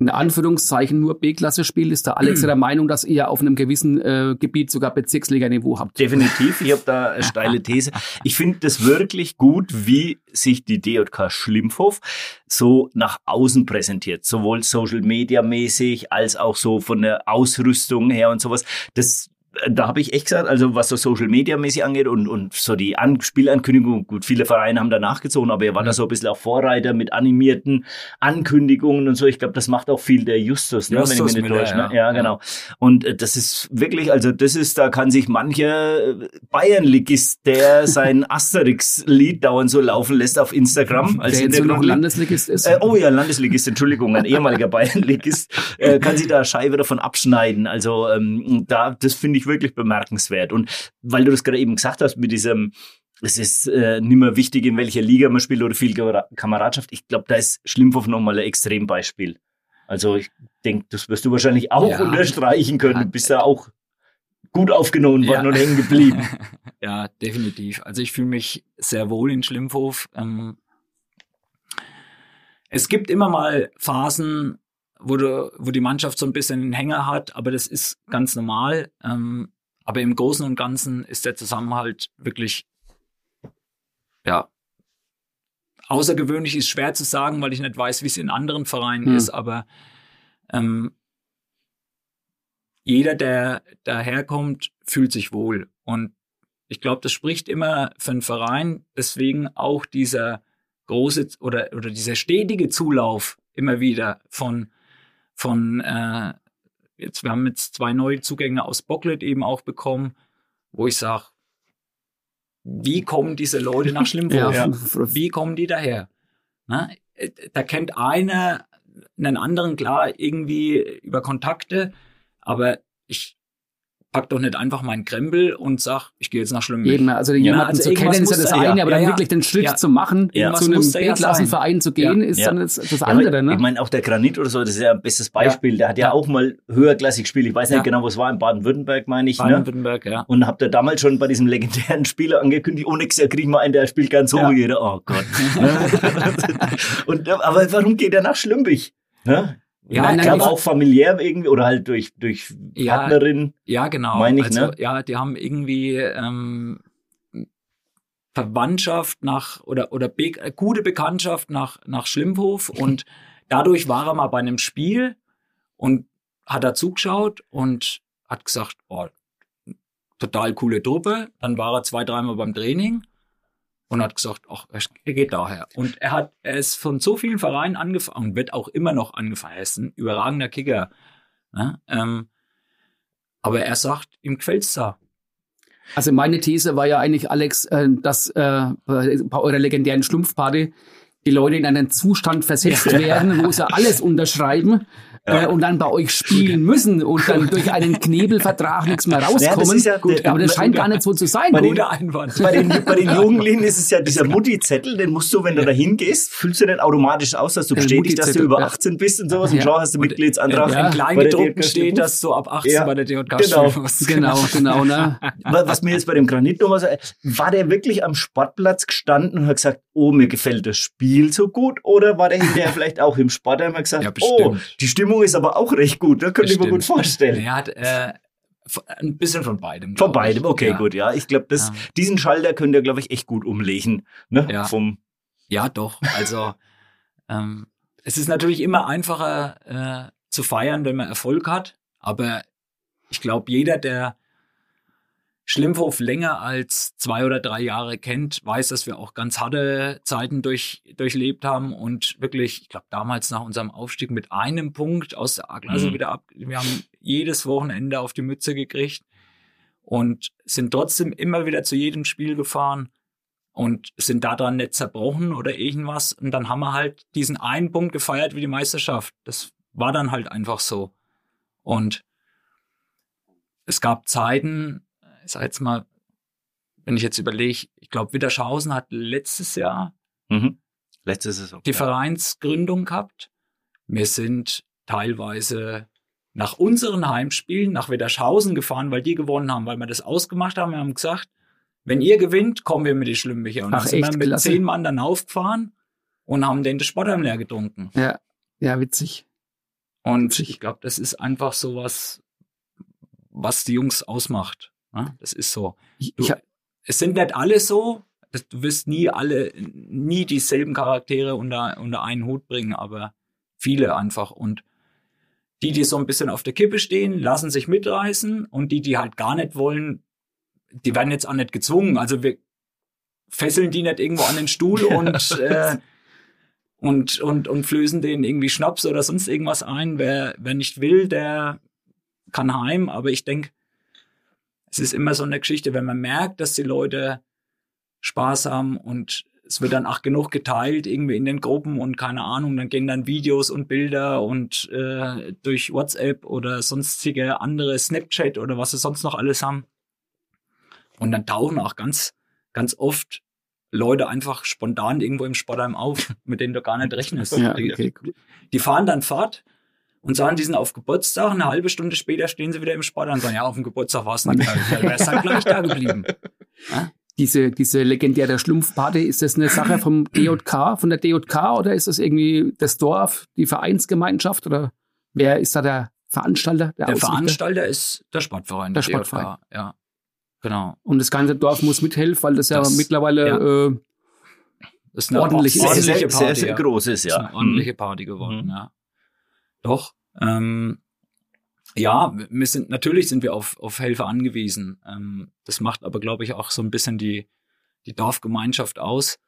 in Anführungszeichen nur B-Klasse spielt, ist der Alex ja *clears throat* der Meinung, dass ihr auf einem gewissen äh, Gebiet sogar Bezirksliga-Niveau habt. Definitiv, ich habe da *laughs* eine steile These. Ich finde das wirklich gut, wie sich die DJK Schlimpfhof so nach außen präsentiert, sowohl Social Media mäßig als auch so von der Ausrüstung her und sowas. Das da habe ich echt gesagt, also was so Social Media mäßig angeht und, und so die An Spielankündigung, gut, viele Vereine haben da nachgezogen, aber er war da so ein bisschen auch Vorreiter mit animierten Ankündigungen und so. Ich glaube, das macht auch viel der Justus, ne, wenn ich Justus mich nicht täusche. Ne? ja. Ja, genau. Und äh, das ist wirklich, also das ist, da kann sich mancher äh, Bayern-Ligist, der sein *laughs* Asterix-Lied dauernd so laufen lässt auf Instagram als der jetzt nur noch. Landesligist ist. Äh, oh ja, Landesligist, Entschuldigung, ein ehemaliger *laughs* Bayernligist, äh, kann sich da Scheibe davon abschneiden. Also ähm, da, das finde ich wirklich bemerkenswert. Und weil du das gerade eben gesagt hast mit diesem, es ist äh, nicht mehr wichtig, in welcher Liga man spielt oder viel Kamera- Kameradschaft. Ich glaube, da ist Schlimmhoff nochmal ein Extrembeispiel. Also ich denke, das wirst du wahrscheinlich auch Ja. unterstreichen können. Du bist da auch gut aufgenommen worden Ja. und hängen geblieben. *laughs* ja, definitiv. Also ich fühle mich sehr wohl in Schlimmhof. Ähm, es gibt immer mal Phasen, wo, du, wo die Mannschaft so ein bisschen einen Hänger hat, aber das ist ganz normal. Ähm, aber im Großen und Ganzen ist der Zusammenhalt wirklich, ja, außergewöhnlich ist schwer zu sagen, weil ich nicht weiß, wie es in anderen Vereinen Hm. ist, aber ähm, jeder, der daherkommt, fühlt sich wohl. Und ich glaube, das spricht immer für einen Verein. Deswegen auch dieser große oder, oder dieser stetige Zulauf immer wieder von, von äh, jetzt, wir haben jetzt zwei neue Zugänge aus Bocklet eben auch bekommen, wo ich sage, wie kommen diese Leute nach *laughs* Schlimmwurf? Ja. Wie kommen die daher? Na, äh, da kennt einer einen anderen, klar, irgendwie über Kontakte, aber ich pack doch nicht einfach meinen Krempel und sag, ich gehe jetzt nach Schlimmwurf. Eben, also jemanden also zu kennen ist ja das da- eine, ja, aber ja, dann ja. wirklich den Schritt Ja. zu machen, Ja. zu einem ja B-Klassenverein zu gehen, Ja. ist Ja. dann das, das Ja, andere, ne? Ich meine, auch der Granit oder so, das ist ja ein bestes Beispiel. Der hat ja, Ja. auch mal höherklassig gespielt. Ich weiß nicht Ja. genau, wo es war, in Baden-Württemberg, meine ich. Ne? Baden-Württemberg, ja. Und habt ihr damals schon bei diesem legendären Spieler angekündigt, oh, nächstes Jahr kriegen wir einen, der spielt ganz hoch. Ja. Jeder, oh Gott. *laughs* *laughs* und, aber warum geht er nach Schlümbich? Ne? Ja, ich nein, glaube auch familiär irgendwie oder halt durch, durch Ja. Partnerin. Ja, genau. Meine ich, also, ne? Ja, die haben irgendwie ähm, Verwandtschaft nach oder oder be gute Bekanntschaft nach nach Schlimmhof *laughs* und dadurch war er mal bei einem Spiel und hat da zugeschaut und hat gesagt, oh, total coole Truppe. Dann war er zwei, dreimal beim Training und hat gesagt, ach, er geht daher. Und er hat, er ist von so vielen Vereinen angefangen und wird auch immer noch angefangen. Er ist ein überragender Kicker. Ne? Ähm, aber er sagt, ihm gefällt's da. Also meine These war ja eigentlich, Alex, äh, dass äh, bei eurer legendären Schlumpfparty die Leute in einen Zustand versetzt werden, wo sie alles *laughs* unterschreiben äh, und dann bei euch spielen müssen und dann durch einen Knebelvertrag nichts mehr *laughs* rauskommen. ist ja Gut, der- aber das scheint gar nicht so zu sein. Bei den- Einwand. Bei den, bei den *laughs* Jugendlichen ist es ja dieser Mutti-Zettel, den musst du, wenn du da hingehst, füllst du den automatisch aus, dass du bestätigst, dass du über ja. 18 bist und sowas. Und Ja. schau, hast du Mitgliedsantrag. Ja. In Kleingedruckten steht, dass du ab 18 Ja, bei der DJK genau. musst. *laughs* Genau, genau, ne? Wa- Was mir jetzt bei dem Granit noch was, war der wirklich am Sportplatz gestanden und hat gesagt, oh, mir gefällt das Spiel so gut? Oder war der hinterher *laughs* vielleicht auch im Sport, hat gesagt, Ja, oh, die Stimmung ist aber auch recht gut, das könnte ich mir gut vorstellen. Er hat äh, ein bisschen von beidem. Von beidem, okay, ja. gut, ja. Ich glaube, Ja. diesen Schalter könnt ihr, glaube ich, echt gut umlegen. Ne? Ja. Vom, Ja, doch. Also ähm, es ist natürlich immer einfacher äh, zu feiern, wenn man Erfolg hat. Aber ich glaube, jeder, der Schlimmhof länger als zwei oder drei Jahre kennt, weiß, dass wir auch ganz harte Zeiten durch, durchlebt haben und wirklich, ich glaube, damals nach unserem Aufstieg mit einem Punkt aus der A-Klasse Mhm. wieder ab. Wir haben jedes Wochenende auf die Mütze gekriegt und sind trotzdem immer wieder zu jedem Spiel gefahren und sind daran nicht zerbrochen oder irgendwas. Und dann haben wir halt diesen einen Punkt gefeiert wie die Meisterschaft. Das war dann halt einfach so. Und es gab Zeiten, ich sag jetzt mal, wenn ich jetzt überlege, ich glaube, Witterschausen hat letztes Jahr mhm. Letzte Saison. die Vereinsgründung gehabt. Wir sind teilweise nach unseren Heimspielen nach Wetterschausen gefahren, weil die gewonnen haben, weil wir das ausgemacht haben. Wir haben gesagt, wenn ihr gewinnt, kommen wir mit die Schlimmbecher. Und Ach, dann sind echt? wir mit Klasse. zehn Mann dann aufgefahren und haben den das Sportheim leer getrunken. Ja, ja, witzig. Und Witzig. ich glaube, das ist einfach so was, was die Jungs ausmacht. Das ist so. Ich, Du, ich, hab- es sind nicht alle so. Du wirst nie alle, nie dieselben Charaktere unter, unter einen Hut bringen, aber viele einfach. Und die, die so ein bisschen auf der Kippe stehen, lassen sich mitreißen und die, die halt gar nicht wollen, die werden jetzt auch nicht gezwungen. Also wir fesseln die nicht irgendwo an den Stuhl *laughs* und, äh, und, und, und flößen denen irgendwie Schnaps oder sonst irgendwas ein. Wer, wer nicht will, der kann heim. Aber ich denke, es ist immer so eine Geschichte, wenn man merkt, dass die Leute Spaß haben und es wird dann auch genug geteilt, irgendwie in den Gruppen und keine Ahnung, dann gehen dann Videos und Bilder und äh, durch WhatsApp oder sonstige andere Snapchat oder was sie sonst noch alles haben. Und dann tauchen auch ganz, ganz oft Leute einfach spontan irgendwo im Sportheim auf, mit denen du gar nicht rechnest. ja, Die- okay, cool. die fahren dann fort und sagen, die sind auf Geburtstag. Eine halbe Stunde später stehen sie wieder im Sport und sagen, ja, auf dem Geburtstag war es nicht. Da wärst halt gleich da geblieben. *laughs* Diese, diese legendäre Schlumpfparty, ist das eine Sache vom DJK, von der DJK oder ist das irgendwie das Dorf, die Vereinsgemeinschaft oder wer ist da der Veranstalter? Der Ausrichter? Veranstalter ist der Sportverein. Der DJK, Sportverein. Ja, genau. Und das ganze Dorf muss mithelfen, weil das, ja Das- mittlerweile ja. Äh, Das ist eine Ordentlich ist ordentliche sehr, Party. sehr, sehr ja. großes, Das ist ja. eine ordentliche Party geworden, Mhm. ja. Doch. Ähm, ja, wir sind natürlich sind wir auf, auf Helfer angewiesen. Ähm, das macht aber, glaube ich, auch so ein bisschen die, die Dorfgemeinschaft aus.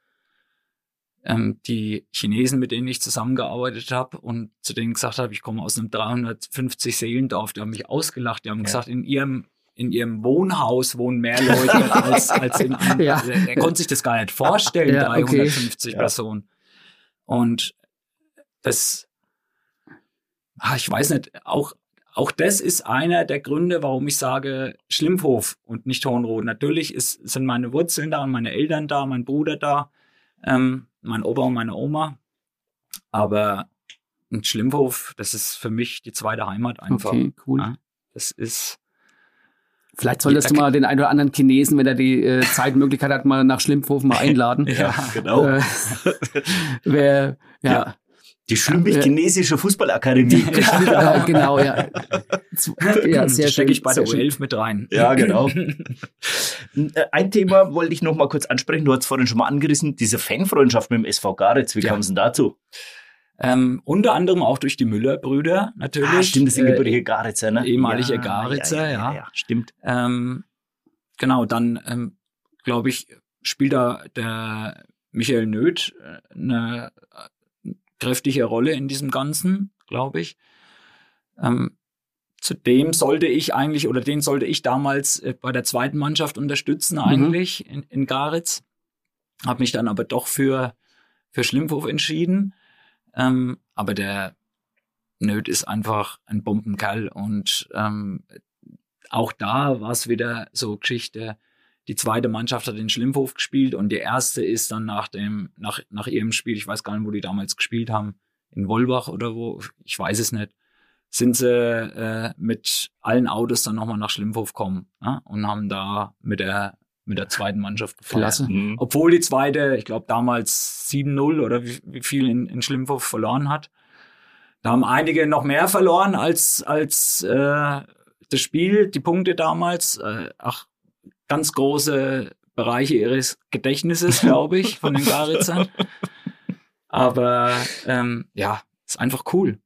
Ähm, die Chinesen, mit denen ich zusammengearbeitet habe und zu denen gesagt habe, ich komme aus einem 350 Seelendorf, die haben mich ausgelacht, die haben Ja. gesagt, in ihrem in ihrem Wohnhaus wohnen mehr Leute *laughs* als, als in einem. Ja. Er, er konnte sich das gar nicht vorstellen, Ja, okay. 350 Ja. Personen. Und das, ah, ich weiß nicht, auch, auch das ist einer der Gründe, warum ich sage Schlimmhof und nicht Hohenroth. Natürlich ist, sind meine Wurzeln da und meine Eltern da, mein Bruder da, ähm, mein Opa und meine Oma. Aber ein Schlimmhof, das ist für mich die zweite Heimat einfach. okay, cool. Ja. Das ist, Vielleicht solltest du mal den einen oder anderen Chinesen, wenn er die äh, Zeit und Möglichkeit hat, mal nach Schlimmhofen mal *laughs* einladen. Ja, genau. Äh, *laughs* wer, ja, Ja. Die Schlümbich-Chinesische Fußballakademie. *laughs* ja. genau, ja. *laughs* Ja, sehr stecke ich bei der sehr schön. U11 mit rein. Ja, genau. *laughs* Äh, Ein Thema wollte ich noch mal kurz ansprechen. Du hast vorhin schon mal angerissen, diese Fanfreundschaft mit dem SV Garetz. Wie Ja. kam es denn dazu? Ähm, unter anderem auch durch die Müller-Brüder natürlich. Ah, stimmt, das sind Äh, gebürtige Garetzer, ne? ehemalige Garetzer, ja. Stimmt. Ähm, genau, dann ähm, glaube ich, spielt da der Michael Nöth äh, eine äh, kräftige Rolle in diesem Ganzen, glaube ich. Ähm, zudem sollte ich eigentlich, oder den sollte ich damals äh, bei der zweiten Mannschaft unterstützen, eigentlich in, in Garitz. Habe mich dann aber doch für, für Schlimmhof entschieden. Ähm, aber der Nöth ist einfach ein Bombenkerl und ähm, auch da war es wieder so Geschichte. Die zweite Mannschaft hat in Schlimmhof gespielt und die erste ist dann nach dem, nach, nach ihrem Spiel, ich weiß gar nicht, wo die damals gespielt haben, in Wolbach oder wo, ich weiß es nicht, sind sie äh, mit allen Autos dann nochmal nach Schlimmhof gekommen ja, und haben da mit der mit der zweiten Mannschaft gefeiert. Klasse. Mhm. Obwohl die zweite, ich glaube damals 7-0 oder wie, wie viel in, in Schlimmhof verloren hat. Da haben einige noch mehr verloren als, als äh, das Spiel, die Punkte damals. Äh, ach, ganz große Bereiche ihres Gedächtnisses, *laughs* glaube ich, von den Garitzern. Aber ähm, ja, ist einfach cool.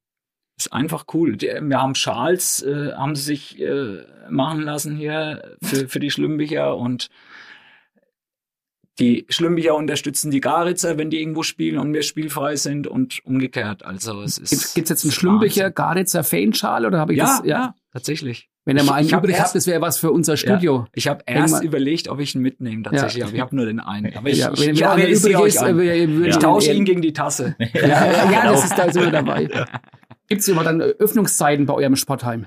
Ist einfach cool. Die, wir haben Schals, äh, haben sie sich äh, machen lassen hier für, für die Schlümbicher und die Schlümbicher unterstützen die Garitzer, wenn die irgendwo spielen und wir spielfrei sind und umgekehrt. Also es ist. Gibt es jetzt einen Schlümbicher. Garitzer Fanschal oder habe ich Ja, das? ja, tatsächlich. Wenn ihr mal einen Ich- ich hab übrig erst- habt, das wäre was für unser Studio. Ich habe erst Irgendwann- überlegt, ob ich ihn mitnehme tatsächlich, aber ich habe nur den einen. Aber ich, Ja, wenn, ich wenn einer übrig ist, äh, Ich tausche ihn gegen die Tasse. *laughs* Ja, ja, ja, Genau. das ist da immer dabei. Gibt es immer dann Öffnungszeiten bei eurem Sportheim?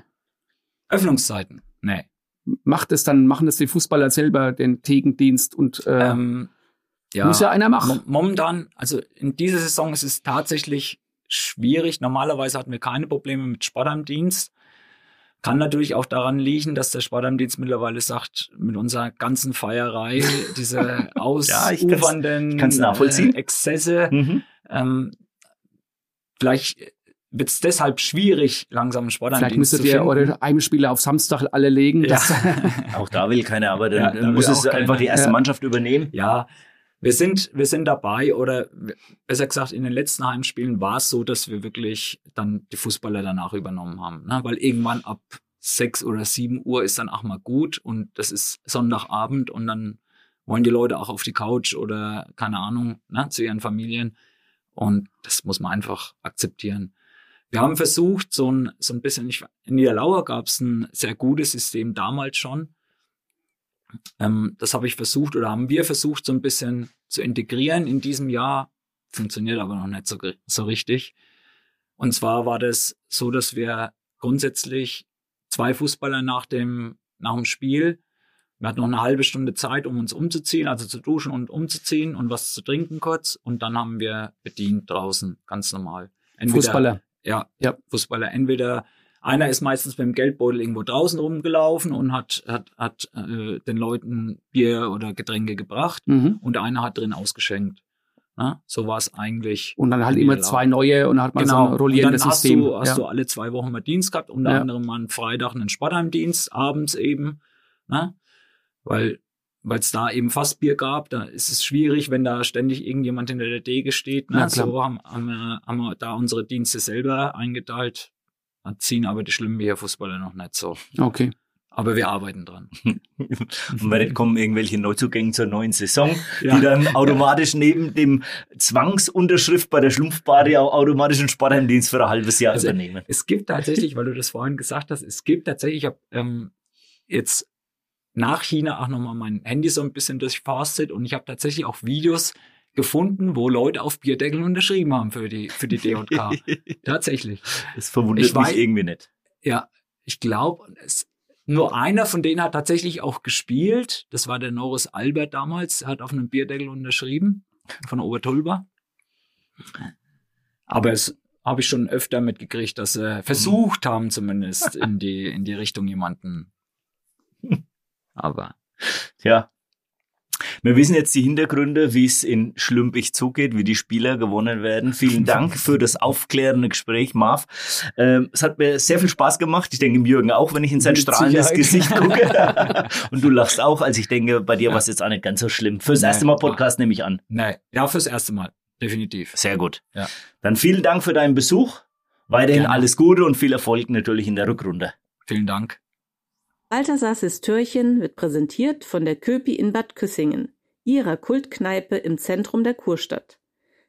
Öffnungszeiten. Nee. Macht es dann, machen das die Fußballer selber, den Thekendienst und äh, Ähm, ja, muss ja einer machen. Mo- Momentan, also in dieser Saison ist es tatsächlich schwierig. Normalerweise hatten wir keine Probleme mit Sportamtdienst. Kann natürlich auch daran liegen, dass der Sportamtdienst mittlerweile sagt, mit unserer ganzen Feierei, *laughs* diese Ja, ausufernden nachvollziehen. äh, Exzesse, Mhm. ähm, vielleicht wird es deshalb schwierig, langsam einen Vielleicht Sportamtdienst müsstet ihr eure Heimspiele auf Samstag alle legen. Ja. *laughs* Auch da will keiner, aber dann Ja, muss es einfach die erste Ja. Mannschaft übernehmen. Ja, wir sind, wir sind dabei oder besser gesagt, in den letzten Heimspielen war es so, dass wir wirklich dann die Fußballer danach übernommen haben. Ne? Weil irgendwann ab sechs oder sieben Uhr ist dann auch mal gut und das ist Sonntagabend und dann wollen die Leute auch auf die Couch oder keine Ahnung, ne, zu ihren Familien. Und das muss man einfach akzeptieren. Wir haben versucht, so ein, so ein bisschen, ich, in Niederlauer gab es ein sehr gutes System damals schon. Ähm, das habe ich versucht oder haben wir versucht, so ein bisschen zu integrieren in diesem Jahr. Funktioniert aber noch nicht so, so richtig. Und zwar war das so, dass wir grundsätzlich zwei Fußballer nach dem, nach dem Spiel, wir hatten noch eine halbe Stunde Zeit, um uns umzuziehen, also zu duschen und umzuziehen und was zu trinken kurz. Und dann haben wir bedient draußen, ganz normal. Entweder- Fußballer. ja, Ja. Fußballer. Entweder einer ist meistens mit dem Geldbeutel irgendwo draußen rumgelaufen und hat, hat, hat äh, den Leuten Bier oder Getränke gebracht Mhm. und einer hat drin ausgeschenkt. Na, so war es eigentlich. Und dann halt immer Niederlau. zwei neue und dann hat man so Genau. ein rollierendes und dann hast System. Du, hast ja. du alle zwei Wochen mal Dienst gehabt, unter Ja. anderem mal einen Freitag einen Sportheimdienst, abends eben. Na? Weil weil es da eben Fassbier gab, da ist es schwierig, wenn da ständig irgendjemand hinter der Dege steht. Ne? Ja, so haben, haben, wir, haben wir da unsere Dienste selber eingeteilt. Da ziehen aber die Schlimmbier-Fußballer noch nicht so. Okay. Aber wir arbeiten dran. *laughs* Und wenn nicht kommen irgendwelche Neuzugänge zur neuen Saison, *laughs* Ja. die dann automatisch neben dem Zwangsunterschrift bei der Schlumpfbade auch automatisch einen Sportheimdienst für ein halbes Jahr Also, übernehmen. Es gibt tatsächlich, weil du das vorhin gesagt hast, es gibt tatsächlich, ich habe ähm, jetzt nach China auch nochmal mein Handy so ein bisschen durchforstet und ich habe tatsächlich auch Videos gefunden, wo Leute auf Bierdeckeln unterschrieben haben für die, für die D&K. *laughs* tatsächlich. Das verwundert Ich mich weiß- irgendwie nicht. Ja, ich glaube, nur einer von denen hat tatsächlich auch gespielt. Das war der Norris Albert damals, hat auf einem Bierdeckel unterschrieben von Obertulba. Aber es habe ich schon öfter mitgekriegt, dass sie versucht haben, zumindest in die, in die Richtung jemanden. *laughs* Aber Ja. Wir wissen jetzt die Hintergründe, wie es in Schlümpich zugeht, wie die Spieler gewonnen werden. Vielen Dank für das aufklärende Gespräch, Marv. Ähm, es hat mir sehr viel Spaß gemacht. Ich denke, im Jürgen auch, wenn ich in sein Mit strahlendes Sicherheit. Gesicht *laughs* gucke. Und du lachst auch. Also ich denke, bei dir war es jetzt auch nicht ganz so schlimm. Fürs Nee. erste Mal Podcast nehme ich an. nee, ja, fürs erste Mal. Definitiv. Sehr gut. Ja. Dann vielen Dank für deinen Besuch. Weiterhin Gerne. alles Gute und viel Erfolg natürlich in der Rückrunde. Vielen Dank. Balthasars Türchen wird präsentiert von der Köpi in Bad Küssingen, ihrer Kultkneipe im Zentrum der Kurstadt.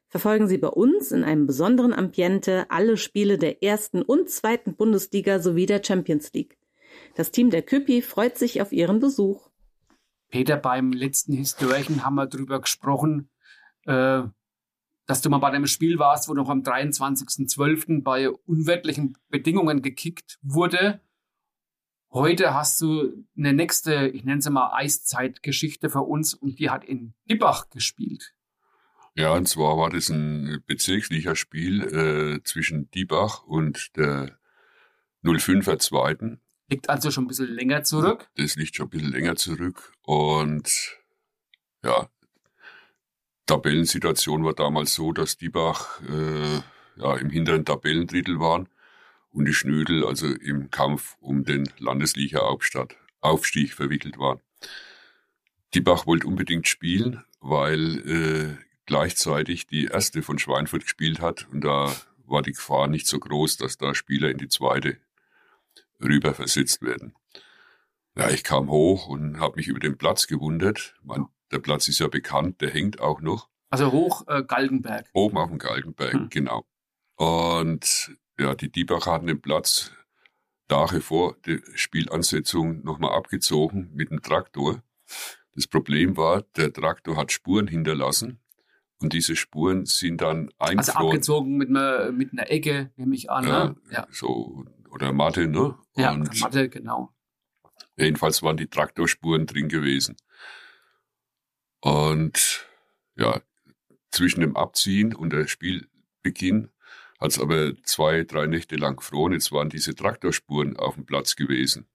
Verfolgen Sie bei uns in einem besonderen Ambiente alle Spiele der ersten und zweiten Bundesliga sowie der Champions League. Das Team der Köpi freut sich auf Ihren Besuch. Peter, beim letzten Histörchen haben wir drüber gesprochen, äh, dass du mal bei einem Spiel warst, wo noch am 23.12. bei unwirtlichen Bedingungen gekickt wurde. Heute hast du eine nächste, ich nenne sie mal Eiszeitgeschichte für uns und die hat in Dibbach gespielt. Ja, und zwar war das ein Bezirksliga-Spiel äh, zwischen Diebach und der 05er Zweiten. Liegt also schon ein bisschen länger zurück. Das liegt schon ein bisschen länger zurück. Und ja, Tabellensituation war damals so, dass Diebach äh, ja, im hinteren Tabellendrittel waren und die Schnödel also im Kampf um den Landesliga-Aufstieg verwickelt waren. Diebach wollte unbedingt spielen, weil äh, gleichzeitig die erste von Schweinfurt gespielt hat und da war die Gefahr nicht so groß, dass da Spieler in die zweite rüber versetzt werden. Ja, ich kam hoch und habe mich über den Platz gewundert. Man, der Platz ist ja bekannt, der hängt auch noch. Also hoch äh, Galgenberg. Oben auf dem Galgenberg, hm. genau. Und ja, die Diebacher hatten den Platz Tage vor der Spielansetzung nochmal abgezogen mit dem Traktor. Das Problem war, der Traktor hat Spuren hinterlassen und diese Spuren sind dann eingefroren. Also abgezogen mit einer, mit einer Ecke, nehme ich an. Ja, ne? ja. So, oder Matte, ne? Ja, und Matte, genau. Jedenfalls waren die Traktorspuren drin gewesen. Und ja, zwischen dem Abziehen und der Spielbeginn hat es aber zwei, drei Nächte lang gefroren. Jetzt waren diese Traktorspuren auf dem Platz gewesen.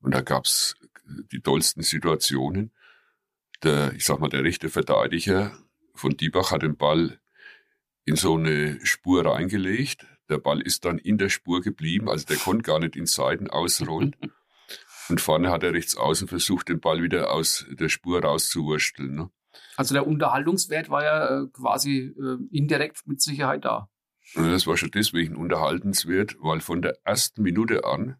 Und da gab's die tollsten Situationen. Der, ich sag mal, der rechte Verteidiger von Diebach hat den Ball in so eine Spur reingelegt. Der Ball ist dann in der Spur geblieben, also der konnte gar nicht in Seiten ausrollen. *laughs* Und vorne hat er rechts außen versucht, den Ball wieder aus der Spur rauszuwursteln. Ne? Also der Unterhaltungswert war ja äh, quasi äh, indirekt mit Sicherheit da. Das war schon deswegen unterhaltenswert, weil von der ersten Minute an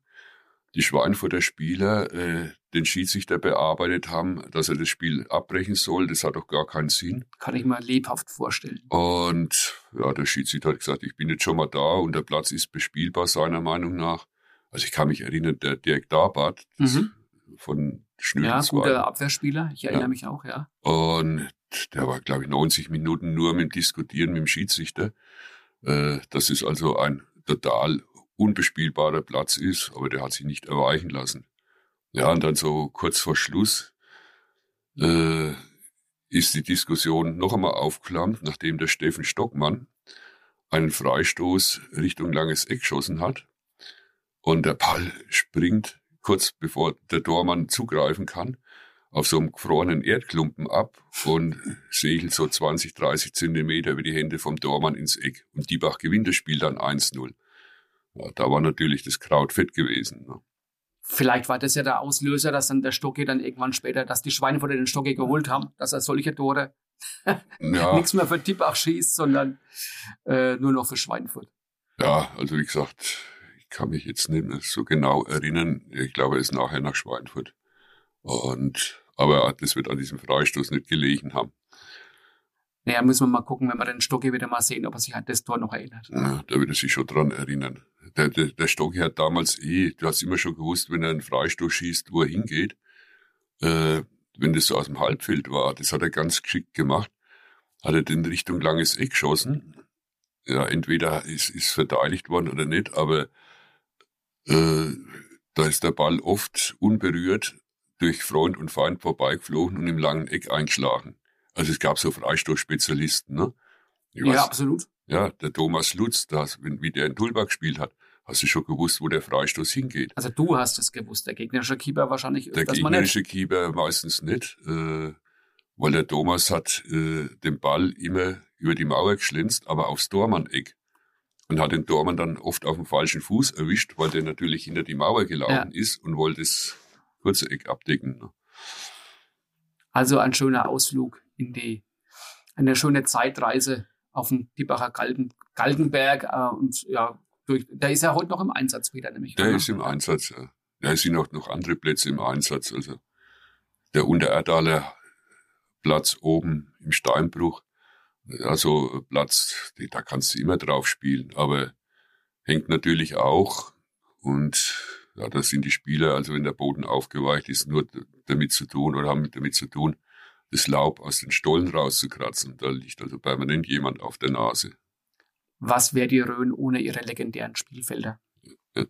die Schweinfurter Spieler äh, den Schiedsrichter bearbeitet haben, dass er das Spiel abbrechen soll. Das hat doch gar keinen Sinn. Kann ich mir lebhaft vorstellen. Und ja, der Schiedsrichter hat gesagt, ich bin jetzt schon mal da und der Platz ist bespielbar, seiner Meinung nach. Also ich kann mich erinnern, der Dirk Darbart mhm. von Schnödel Ja, guter Abwehrspieler, ich erinnere ja. mich auch, ja. Und der war, glaube ich, 90 Minuten nur mit dem Diskutieren mit dem Schiedsrichter. Äh, das ist also ein total unbespielbarer Platz ist, aber der hat sich nicht erweichen lassen. Ja, und dann so kurz vor Schluss äh, ist die Diskussion noch einmal aufgeflammt, nachdem der Steffen Stockmann einen Freistoß Richtung langes Eck geschossen hat. Und der Ball springt kurz bevor der Tormann zugreifen kann, auf so einem gefrorenen Erdklumpen ab und segelt so 20, 30 Zentimeter über die Hände vom Tormann ins Eck. Und Diebach gewinnt das Spiel dann 1-0. Ja, da war natürlich das Kraut fett gewesen. Ne? Vielleicht war das ja der Auslöser, dass dann der Stocke dann irgendwann später, dass die Schweinfurter den Stocke geholt haben, dass er solche Tore *laughs* ja. nichts mehr für Diebach schießt, sondern äh, nur noch für Schweinfurt. Ja, also wie gesagt, ich kann mich jetzt nicht mehr so genau erinnern. Ich glaube, er ist nachher nach Schweinfurt. Und, aber das wird an diesem Freistoß nicht gelegen haben. Naja, müssen wir mal gucken, wenn wir den Stocki wieder mal sehen, ob er sich an das Tor noch erinnert. Ja, da wird er sich schon dran erinnern. Der, der, der Stocki hat damals eh, du hast immer schon gewusst, wenn er einen Freistoß schießt, wo er hingeht. Äh, wenn das so aus dem Halbfeld war, das hat er ganz geschickt gemacht. Hat er den Richtung langes Eck geschossen. Ja, entweder ist, ist verteidigt worden oder nicht, aber äh, da ist der Ball oft unberührt durch Freund und Feind vorbeigeflogen und im langen Eck eingeschlagen. Also es gab so Freistoßspezialisten, ne? Ich ja, weiß, absolut. Ja, der Thomas Lutz, das, wie der in Tulbach gespielt hat, hast du schon gewusst, wo der Freistoß hingeht. Also du hast es gewusst, der gegnerische Keeper wahrscheinlich Der gegnerische Keeper meistens nicht, äh, weil der Thomas hat äh, den Ball immer über die Mauer geschlänzt, aber aufs Dormann-Eck. Und hat den Dormann dann oft auf dem falschen Fuß erwischt, weil der natürlich hinter die Mauer gelaufen ja. ist und wollte das kurze Eck abdecken. Ne? Also ein schöner Ausflug in die, eine schöne Zeitreise auf dem Diebacher Galgen, Galgenberg. Äh, und ja, durch, der ist ja heute noch im Einsatz wieder, nämlich. Der ist im Einsatz, ja. Da sind auch noch andere Plätze im Einsatz. Also der Untererdaler Platz oben im Steinbruch, also Platz, da kannst du immer drauf spielen, aber hängt natürlich auch und ja, da sind die Spieler, also wenn der Boden aufgeweicht ist, nur damit zu tun oder haben damit zu tun, das Laub aus den Stollen rauszukratzen. Da liegt also permanent jemand auf der Nase. Was wäre die Rhön ohne ihre legendären Spielfelder? Ja.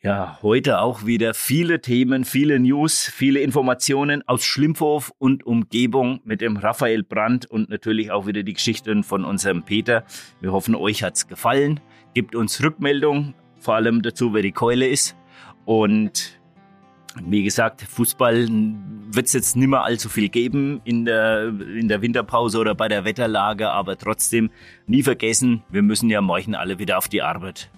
ja, heute auch wieder viele Themen, viele News, viele Informationen aus Schlimmhof und Umgebung mit dem Raphael Brandt und natürlich auch wieder die Geschichten von unserem Peter. Wir hoffen, euch hat's gefallen. Gebt uns Rückmeldung vor allem dazu, wer die Keule ist. Und wie gesagt, Fußball wird es jetzt nicht mehr allzu viel geben in der, in der Winterpause oder bei der Wetterlage, aber trotzdem nie vergessen, wir müssen ja morgen alle wieder auf die Arbeit.